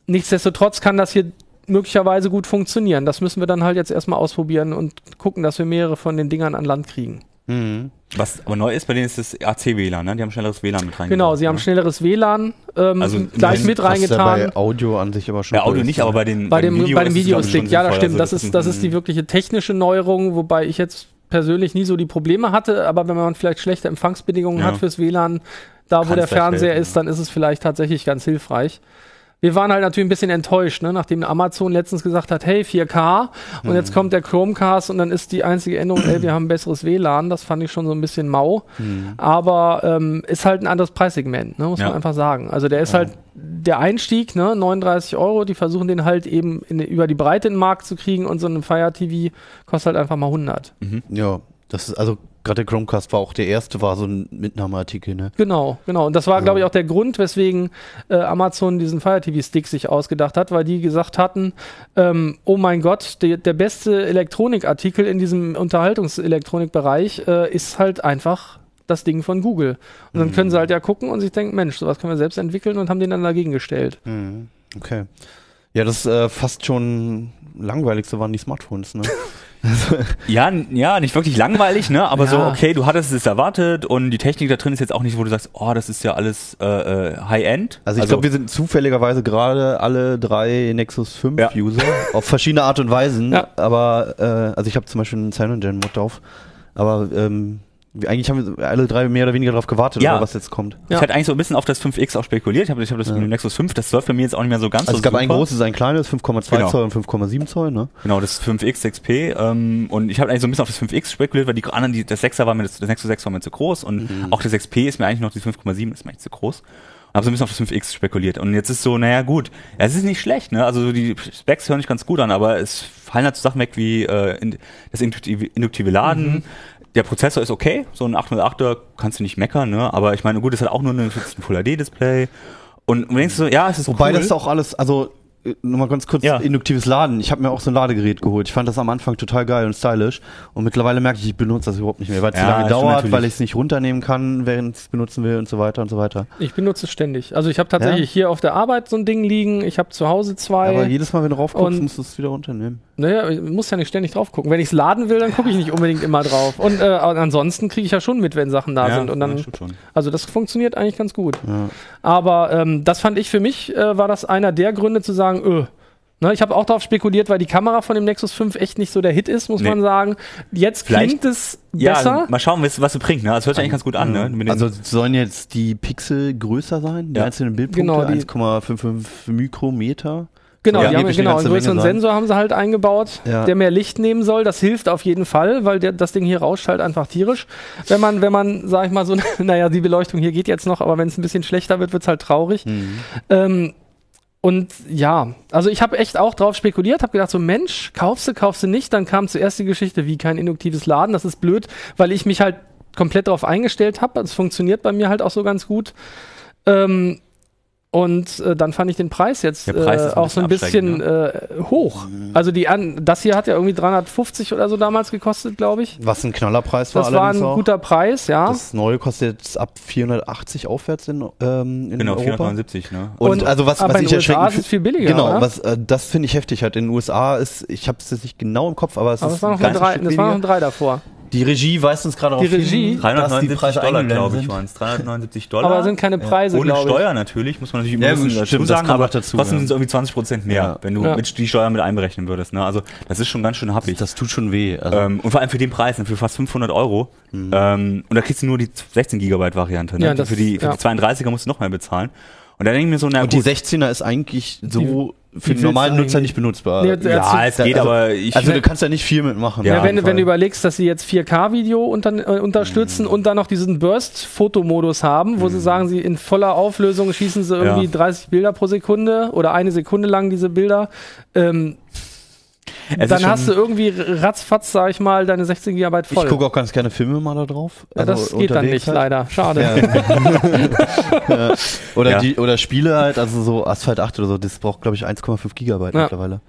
S3: nichtsdestotrotz kann das hier möglicherweise gut funktionieren. Das müssen wir dann halt jetzt erstmal ausprobieren und gucken, dass wir mehrere von den Dingern an Land kriegen.
S1: Mhm.
S4: Was aber neu ist bei denen ist das AC-WLAN, ne? Die haben schnelleres WLAN mit reingebracht.
S3: Genau, sie haben
S4: ne?
S3: schnelleres WLAN ähm,
S4: Also
S3: gleich mit
S1: Was ja
S3: reingetan.
S1: bei Audio an sich aber schon.
S4: Ja, Audio
S1: ist,
S4: nicht, aber bei den
S3: bei dem,
S4: Video
S3: bei dem Videostick, ja, das stimmt.
S4: Also
S3: Das ist, das ist die wirkliche technische Neuerung, wobei ich jetzt persönlich nie so die Probleme hatte, aber wenn man vielleicht schlechte Empfangsbedingungen
S4: Ja.
S3: hat fürs WLAN, da wo
S4: Kann
S3: der Fernseher
S4: helfen,
S3: ist, dann ist es vielleicht tatsächlich ganz hilfreich. Wir waren halt natürlich ein bisschen enttäuscht, ne? nachdem Amazon letztens gesagt hat, hey, 4K und
S4: Mhm.
S3: jetzt kommt der Chromecast und dann ist die einzige Änderung, ey, wir haben besseres WLAN. Das fand ich schon so ein bisschen mau. Aber ähm, ist halt ein anderes Preissegment, ne? muss
S4: Ja.
S3: man einfach sagen. Also der ist halt der Einstieg, ne? 39 Euro, die versuchen den halt eben in, über die Breite in den Markt zu kriegen und so ein Fire TV kostet halt einfach mal 100.
S1: Ja, das ist, also gerade der Chromecast war auch der erste, war so ein Mitnahmeartikel, ne?
S3: Genau, genau. Und das war, glaube ich, auch der Grund, weswegen äh, Amazon diesen Fire TV Stick sich ausgedacht hat, weil die gesagt hatten, ähm, oh mein Gott, der, der beste Elektronikartikel in diesem Unterhaltungselektronikbereich äh, ist halt einfach das Ding von Google. Und dann können sie halt ja gucken und sich denken, Mensch, sowas können wir selbst entwickeln und haben den dann dagegen gestellt.
S1: Mhm. Okay. Ja, das äh, fast schon langweiligste waren die Smartphones, ne?
S4: Ja, ja, nicht wirklich langweilig, ne? Aber so,
S3: Ja.
S4: okay, du hattest es erwartet und die Technik da drin ist jetzt auch nicht, wo du sagst, oh, das ist ja alles äh, äh, High-End.
S1: Also ich glaube, wir sind zufälligerweise gerade alle drei Nexus 5
S4: Ja.
S1: User auf verschiedene Art und Weisen.
S3: Ja.
S1: Aber äh, also ich habe zum Beispiel einen CyanogenMod drauf. Aber ähm, eigentlich haben wir alle drei mehr oder weniger darauf gewartet,
S4: Ja.
S1: oder was jetzt kommt.
S3: Ja.
S4: Ich hatte eigentlich so ein bisschen auf das 5X auch spekuliert. Ich habe ich hab das
S1: Ja.
S4: mit dem Nexus 5, das läuft für mich jetzt auch nicht mehr so ganz
S1: Also
S4: so
S1: es gab ein
S4: super.
S1: großes, ein kleines, 5,2
S4: Genau.
S1: Zoll und 5,7 Zoll, ne?
S4: Genau, das 5X XP. Ähm, und ich habe eigentlich so ein bisschen auf das 5X spekuliert, weil die anderen, die, das 6er war mir, das, das Nexus 6 war mir zu groß und
S1: Mhm.
S4: auch das XP ist mir eigentlich noch, die 5,7 ist mir eigentlich zu groß. Und habe so ein bisschen auf das 5X spekuliert. Und jetzt ist so, naja gut, ja, es ist nicht schlecht, ne? Also so die Specs hören sich ganz gut an, aber es fallen halt so Sachen weg wie äh, in, das induktive, induktive Laden, der Prozessor ist okay, so ein 808er kannst du nicht meckern, ne? Aber ich meine, gut, es hat auch nur ein Full HD Display. Und du denkst so, ja, es ist
S1: Wobei
S4: cool.
S1: das ist auch alles, also nur mal ganz kurz
S4: Ja.
S1: induktives Laden. Ich habe mir auch so ein Ladegerät geholt. Ich fand das am Anfang total geil und stylisch. Und mittlerweile merke ich, ich benutze das überhaupt nicht mehr, weil es
S4: Ja,
S1: zu lange dauert, weil ich es nicht runternehmen kann, während ich es benutzen will und so weiter und so weiter.
S3: Ich benutze es ständig. Also ich habe tatsächlich hier auf der Arbeit so ein Ding liegen, ich habe zu Hause zwei.
S1: Aber jedes Mal, wenn du raufguckst,
S3: Und-
S1: musst du es wieder runternehmen.
S3: Naja, ich muss ja nicht ständig drauf gucken. Wenn ich es laden will, dann gucke ich nicht unbedingt immer drauf. Und äh, ansonsten kriege ich ja schon mit, wenn Sachen da
S4: ja,
S3: sind. Und
S4: ja,
S3: dann, also das funktioniert eigentlich ganz gut.
S1: Ja.
S3: Aber ähm, das fand ich für mich, äh, war das einer der Gründe zu sagen, öh. Ne, ich habe auch darauf spekuliert, weil die Kamera von dem Nexus 5 echt nicht so der Hit ist, muss
S4: Nee.
S3: man sagen. Jetzt
S4: Vielleicht-
S3: klingt es
S4: Ja,
S3: besser.
S4: mal schauen, was, was es bringt. Ne? Das hört sich eigentlich ganz gut an. Ne?
S1: Also sollen jetzt die Pixel größer sein, die
S4: Ja.
S1: einzelnen Bildpunkte,
S3: Genau, die-
S1: 1,55 Mikrometer.
S3: Genau,
S1: Ja,
S3: die haben, genau einen größeren. Sensor haben sie halt eingebaut,
S1: Ja.
S3: der mehr Licht nehmen soll. Das hilft auf jeden Fall, weil der, das Ding hier rauscht halt einfach tierisch. Wenn man, wenn man, sag ich mal so, naja, die Beleuchtung hier geht jetzt noch, aber wenn es ein bisschen schlechter wird, wird's halt traurig.
S1: Mhm.
S3: Ähm, und ja, also ich habe echt auch drauf spekuliert, habe gedacht so, Mensch, kaufst du, kaufst du nicht. Dann kam zuerst die Geschichte, wie kein induktives Laden. Das ist blöd, weil ich mich halt komplett darauf eingestellt habe. Es funktioniert bei mir halt auch so ganz gut. Ähm, und äh, dann fand ich den Preis jetzt
S4: Preis
S3: äh, auch so ein
S4: bisschen
S3: bisschen äh, hoch. Also die an, das hier hat ja irgendwie 350 oder so damals gekostet, glaube ich.
S1: Was ein Knallerpreis war
S3: Das war ein
S1: auch.
S3: guter Preis, ja.
S1: Das neue kostet jetzt ab 480 aufwärts in, ähm, in
S4: genau,
S1: Europa.
S4: 479. Ne?
S1: Und,
S3: Und-
S1: also was,
S3: aber
S1: was
S3: in
S1: ich
S3: den USA ist es viel billiger,
S1: Genau,
S3: oder?
S1: was äh, das finde ich heftig halt. In den USA ist, ich habe es jetzt nicht genau im Kopf, aber es
S3: Aber
S1: ist
S3: es war noch
S1: ein
S3: drei, das war noch ein drei davor.
S1: Die Regie weist uns gerade
S3: Die
S1: auf
S3: Regie?
S1: hin, dass die
S4: 379
S1: Preise
S4: Dollar, glaube ich, waren es. 379 Dollar.
S3: Aber sind keine Preise,
S4: Ohne. Steuer natürlich, muss man natürlich immer
S1: Ja,
S4: ein bisschen
S1: stimmt,
S4: dazu
S1: das
S4: sagen, aber
S1: dazu,
S4: trotzdem
S1: ja.
S4: sind es irgendwie 20 Prozent mehr,
S1: Ja.
S4: wenn du
S3: Ja.
S4: mit die Steuer mit einberechnen würdest. Ne? Also das ist schon ganz schön happig.
S1: Das tut schon weh. Also,
S4: Ähm, und vor allem für den Preis, ne, für fast 500 Euro. Ähm, und da kriegst du nur die 16 Gigabyte Variante. Ne?
S3: Ja, das-
S4: für, die, für
S3: ja.
S4: die 32er musst du noch mehr bezahlen. Und da denke ich mir so, na
S1: und die
S4: gut.
S1: 16er ist eigentlich so für den normalen Nutzer nicht benutzbar.
S3: Nee, der-
S4: ja, es geht,
S1: also,
S4: aber ich.
S1: also du kannst ja nicht viel mitmachen.
S4: Ja,
S3: wenn, wenn du überlegst, dass sie jetzt 4K-Video unter, äh, unterstützen und dann noch diesen Burst-Fotomodus haben, wo sie sagen, sie in voller Auflösung schießen sie irgendwie
S4: Ja.
S3: 30 Bilder pro Sekunde oder eine Sekunde lang diese Bilder. Ähm,
S4: es
S3: dann hast du irgendwie ratzfatz, sag ich mal, deine 16 GB voll.
S1: ich gucke auch ganz gerne Filme mal da drauf.
S3: ja, das
S1: Also
S3: geht dann nicht,
S1: halt.
S3: leider. Schade.
S1: Ja. Oder,
S4: Ja.
S1: die, oder Spiele halt, also so Asphalt 8 oder so, das braucht glaube ich 1,5 Gigabyte
S3: Ja.
S1: mittlerweile.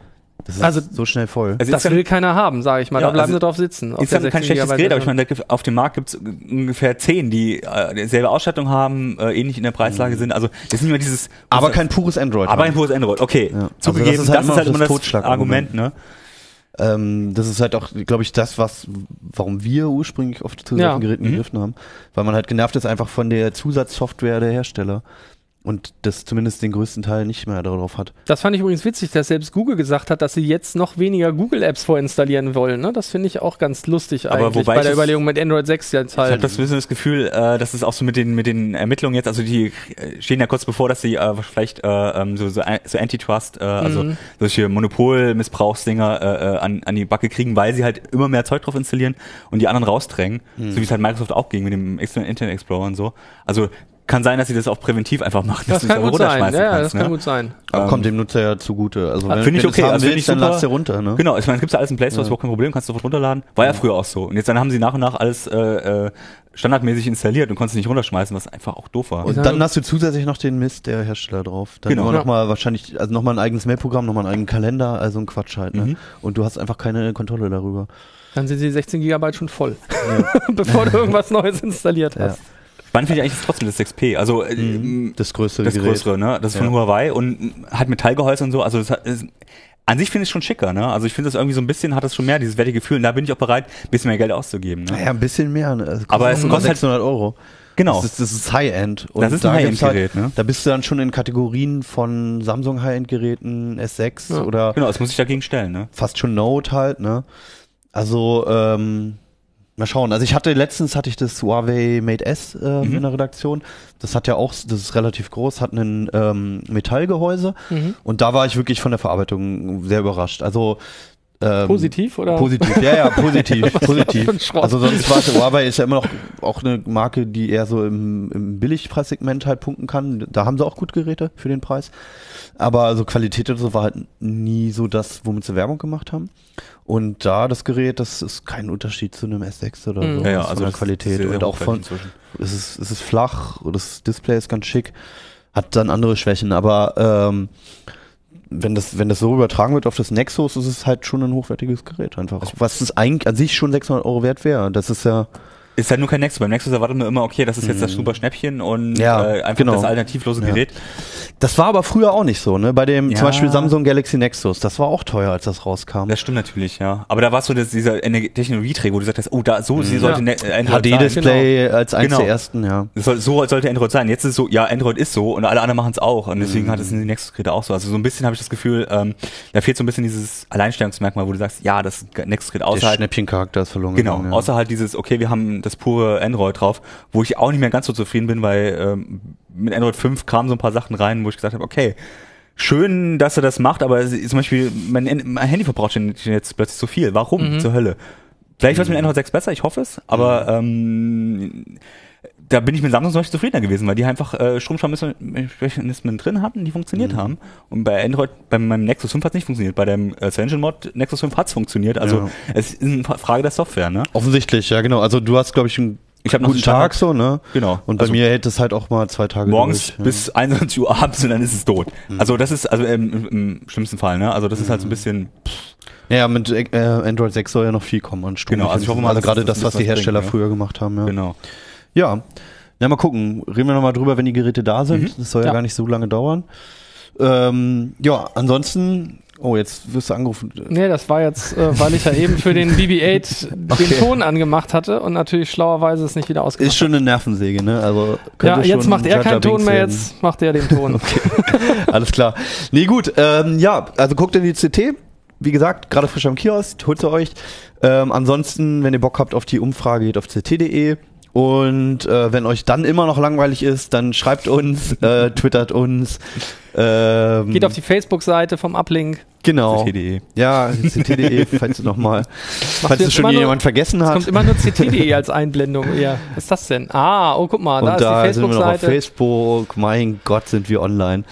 S1: Das ist
S3: Also-
S1: so schnell voll.
S4: Also
S3: Das will keiner haben, sage ich mal.
S4: Ja,
S3: da bleiben
S4: also
S3: sie drauf sitzen.
S4: Ist dann kein
S3: 16
S4: schlechtes Gerät, aber ich meine, auf dem Markt gibt es ungefähr zehn, die äh, dieselbe Ausstattung haben, äh, ähnlich in der Preislage sind. Also das ist nicht mehr dieses.
S1: aber
S4: das-
S1: kein pures Android.
S4: aber
S1: haben.
S4: ein pures Android. Okay,
S1: Ja. Also
S4: zugegeben,
S1: das
S4: das
S1: ist
S4: ist
S1: halt
S4: halt,
S1: immer das
S4: das,
S1: Totschlagargument.
S4: Argument. Ne?
S1: Ähm, das ist halt auch, glaube ich, das, was, warum wir ursprünglich oft zu
S3: Ja.
S1: solchen Geräten
S4: Mhm.
S1: gegriffen haben. Weil man halt genervt ist einfach von der Zusatzsoftware der Hersteller. Und das zumindest den größten Teil nicht mehr darauf hat.
S3: Das fand ich übrigens witzig, dass selbst Google gesagt hat, dass sie jetzt noch weniger Google-Apps vorinstallieren wollen. Ne? Das finde ich auch ganz lustig
S4: Aber
S3: eigentlich
S4: wobei
S3: bei der Überlegung mit Android 6 jetzt
S4: Ich habe
S3: halt.
S4: das bisschen das Gefühl, äh, dass es auch so mit den mit den Ermittlungen jetzt, also die äh, stehen ja kurz bevor, dass sie äh, vielleicht äh, ähm, so, so, so Antitrust, äh, also
S3: Mhm.
S4: solche Monopolmissbrauchsdinger äh, äh, an, an die Backe kriegen, weil sie halt immer mehr Zeug drauf installieren und die anderen rausdrängen, so wie es halt Microsoft auch ging mit dem Internet Explorer und so. Also kann sein, dass sie das auch präventiv einfach machen,
S3: das
S4: dass
S3: kann
S4: du es
S3: gut
S4: einfach
S3: sein.
S4: runterschmeißen
S3: Ja, ja,
S4: kannst.
S3: das kann
S4: ne?
S3: gut sein.
S1: Aber
S4: Ähm,
S1: kommt dem Nutzer ja zugute. Also wenn,
S4: Finde ich okay, also
S1: willst,
S4: ich
S1: dann
S4: super.
S1: lass dir runter. Ne?
S4: Genau, ich meine, es gibt ja alles im Play Store, ist
S1: Ja.
S4: überhaupt kein Problem, kannst du sofort runterladen. War ja früher auch so. Und jetzt dann haben sie nach und nach alles äh, äh, standardmäßig installiert und konntest nicht runterschmeißen, was einfach auch doof war.
S1: Und
S3: Ja.
S1: dann hast du zusätzlich noch den Mist der Hersteller drauf. Dann
S4: Genau.
S1: immer
S3: Ja.
S1: noch mal wahrscheinlich, also nochmal ein eigenes Mailprogramm, nochmal einen eigenen Kalender, also ein Quatsch halt. Ne?
S4: Mhm.
S1: Und du hast einfach keine Kontrolle darüber.
S3: Dann sind die 16 GB schon voll, bevor du irgendwas Neues installiert
S1: Ja.
S3: hast.
S4: Spannend finde ich eigentlich trotzdem das 6P. Also äh,
S1: Mhm. Das größte
S4: das
S1: Gerät.
S4: größere, ne? Das ist von
S1: Ja.
S4: Huawei und hat Metallgehäuse und so. Also das hat, ist, an sich finde ich es schon schicker, ne? Also ich finde das irgendwie so ein bisschen, hat das schon mehr, dieses wertige Gefühl. Und da bin ich auch bereit, ein bisschen mehr Geld auszugeben. Ne?
S1: Naja, ein bisschen mehr. Ne? Also
S4: Aber es
S1: kostet
S4: kostet halt-
S1: 600 Euro.
S4: Genau.
S1: Das ist, das ist High-End. Und
S4: Das ist ein
S1: da
S4: High-End-Gerät,
S1: halt,
S4: ne?
S1: Da bist du dann schon in Kategorien von Samsung High-End-Geräten, S6
S3: Ja.
S1: oder
S4: Genau, das muss ich dagegen stellen, ne?
S1: fast schon Note halt, ne? Also, ähm, mal schauen. Also ich hatte letztens hatte ich das Huawei Mate S äh,
S4: Mhm.
S1: in der Redaktion. Das hat ja auch, das ist relativ groß, hat ein ähm, Metallgehäuse
S3: Mhm.
S1: und da war ich wirklich von der Verarbeitung sehr überrascht. Also Ähm,
S3: Positiv oder?
S1: Positiv, ja, ja, positiv, positiv. Also sonst war Huawei ist ja immer noch auch eine Marke, die eher so im, im Billigpreissegment halt punkten kann. Da haben sie auch gut Geräte für den Preis. Aber also Qualität oder so war halt nie so das, womit sie Werbung gemacht haben. Und da das Gerät, das ist kein Unterschied zu einem S6 oder
S3: Mhm.
S1: so.
S4: Ja, ja,
S1: von
S4: also
S1: der
S4: das
S1: Qualität
S4: sehr, sehr
S1: und auch von, es ist, es ist flach, das Display ist ganz schick, hat dann andere Schwächen, aber ähm, wenn das, wenn das so übertragen wird auf das Nexus, ist es halt schon ein hochwertiges Gerät einfach. Was es eigentlich an sich schon 600 Euro wert wäre. Das ist ja,
S4: Ist halt nur kein Nexus. Beim Nexus erwartet man immer, okay, das ist jetzt das super Schnäppchen und
S1: Mhm. Ja,
S4: äh, einfach
S1: genau.
S4: das alternativlose
S1: Ja.
S4: Gerät.
S1: das war aber früher auch nicht so, ne? Bei dem
S4: Ja.
S1: zum Beispiel Samsung Galaxy Nexus, das war auch teuer, als das rauskam.
S4: Das stimmt natürlich, ja. Aber da warst du das, dieser Technologieträger, wo du gesagt hast, oh, da so sie sollte
S3: Ja.
S4: ne äh, Android sein.
S1: HD-Display als eins
S4: Genau.
S1: der ersten, ja.
S4: Soll, so sollte Android sein. Jetzt ist es so, ja, Android ist so und alle anderen machen es auch. Und deswegen hat es in den Nexus-Geräte auch so. Also so ein bisschen habe ich das Gefühl, ähm, da fehlt so ein bisschen dieses Alleinstellungsmerkmal, wo du sagst, ja, das Nexus-Gerät
S1: Der
S4: außerhalb
S1: Schnäppchencharakter ist verloren
S4: Genau,
S1: gegangen. ja.
S4: außer halt dieses, okay, wir haben das pure Android drauf, wo ich auch nicht mehr ganz so zufrieden bin, weil ähm, mit Android 5 kamen so ein paar Sachen rein, wo ich gesagt habe, okay, schön, dass er das macht, aber zum Beispiel, mein, mein Handy verbraucht jetzt plötzlich so viel. Warum
S3: Mhm.
S4: zur Hölle? Vielleicht wird es mit Android 6 besser, ich hoffe es, aber
S1: Mhm.
S4: ähm, da bin ich mit Samsung zum Beispiel zufriedener gewesen, weil die einfach äh, Stromsparmechanismen drin hatten, die funktioniert
S1: Mhm.
S4: haben. Und bei Android, bei meinem Nexus 5 hat es nicht funktioniert. Bei dem äh, Engine Mod Nexus 5 hat es funktioniert. Also
S1: Ja.
S4: es ist eine Frage der Software, ne?
S1: Offensichtlich, ja genau. Also du hast, glaube ich, einen
S4: Ich hab noch
S1: guten
S4: so
S1: Tag so, ne?
S4: Genau.
S1: Und bei
S4: Also
S1: mir hält es halt auch mal zwei Tage
S4: morgens
S1: durch, ja.
S4: bis 21 Uhr abends und dann ist es tot.
S1: Mhm.
S4: Also das ist also ähm, im, im schlimmsten Fall, ne? Also das ist halt so ein bisschen
S1: Ja, mit äh, Android 6 soll ja noch viel kommen an Strom.
S4: Genau, also ich hoffe mal,
S1: also gerade
S4: das
S1: das, was die Hersteller
S4: ja.
S1: früher gemacht haben, ja.
S4: genau.
S1: Ja. Na, mal gucken. Reden wir nochmal drüber, wenn die Geräte da sind.
S4: Mhm.
S1: Das soll ja.
S3: Ja.
S1: gar nicht so lange dauern. Ähm, ja, ansonsten, oh, jetzt wirst du angerufen.
S3: Nee, das war jetzt, äh, weil ich ja eben für den BB-8
S1: Okay.
S3: den Ton angemacht hatte und natürlich schlauerweise es nicht wieder ausgemacht
S1: Ist schon eine Nervensäge, ne? Also
S3: Ja, jetzt macht er keinen Ton mehr,
S1: werden.
S3: jetzt macht er den Ton.
S1: Alles klar. Nee, gut. Ähm, ja, also guckt in die CT. Wie gesagt, gerade frisch am Kiosk, holt sie euch. Ähm, ansonsten, wenn ihr Bock habt auf die Umfrage, geht auf ct.de. Und äh, wenn euch dann immer noch langweilig ist, dann schreibt uns, äh, twittert uns. Ähm,
S3: Geht auf die Facebook-Seite vom Uplink.
S1: genau.
S4: CT.de.
S1: Ja, ct.de, falls du noch mal, falls es schon
S3: immer nur-
S1: jemand vergessen
S3: Es
S1: hat.
S3: kommt immer nur CT.de als Einblendung. Ja, was ist das denn? Ah, oh, guck mal, da
S1: Und
S3: ist
S1: da
S3: die
S1: sind wir noch auf
S3: Facebook-Seite.
S1: Facebook. Mein Gott, sind wir online.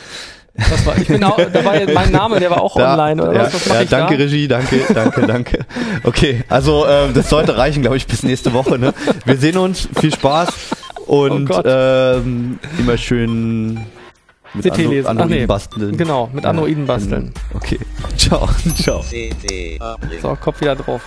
S3: Das war, ich bin auch, da war mein Name, der war auch
S1: Da-
S3: online, oder
S1: ja,
S3: was? Was
S1: ja,
S3: ich
S1: danke,
S3: da?
S1: Regie, danke, danke, danke. Okay, also äh, das sollte reichen, glaube ich, bis nächste Woche. Ne? Wir sehen uns, viel Spaß und
S3: Oh
S1: ähm, immer schön mit
S3: CT lesen. Ach,
S1: Androiden
S3: nee.
S1: basteln.
S3: Genau, mit Androiden basteln.
S1: Okay, ciao.
S4: Ciao.
S3: So, Kopf wieder drauf.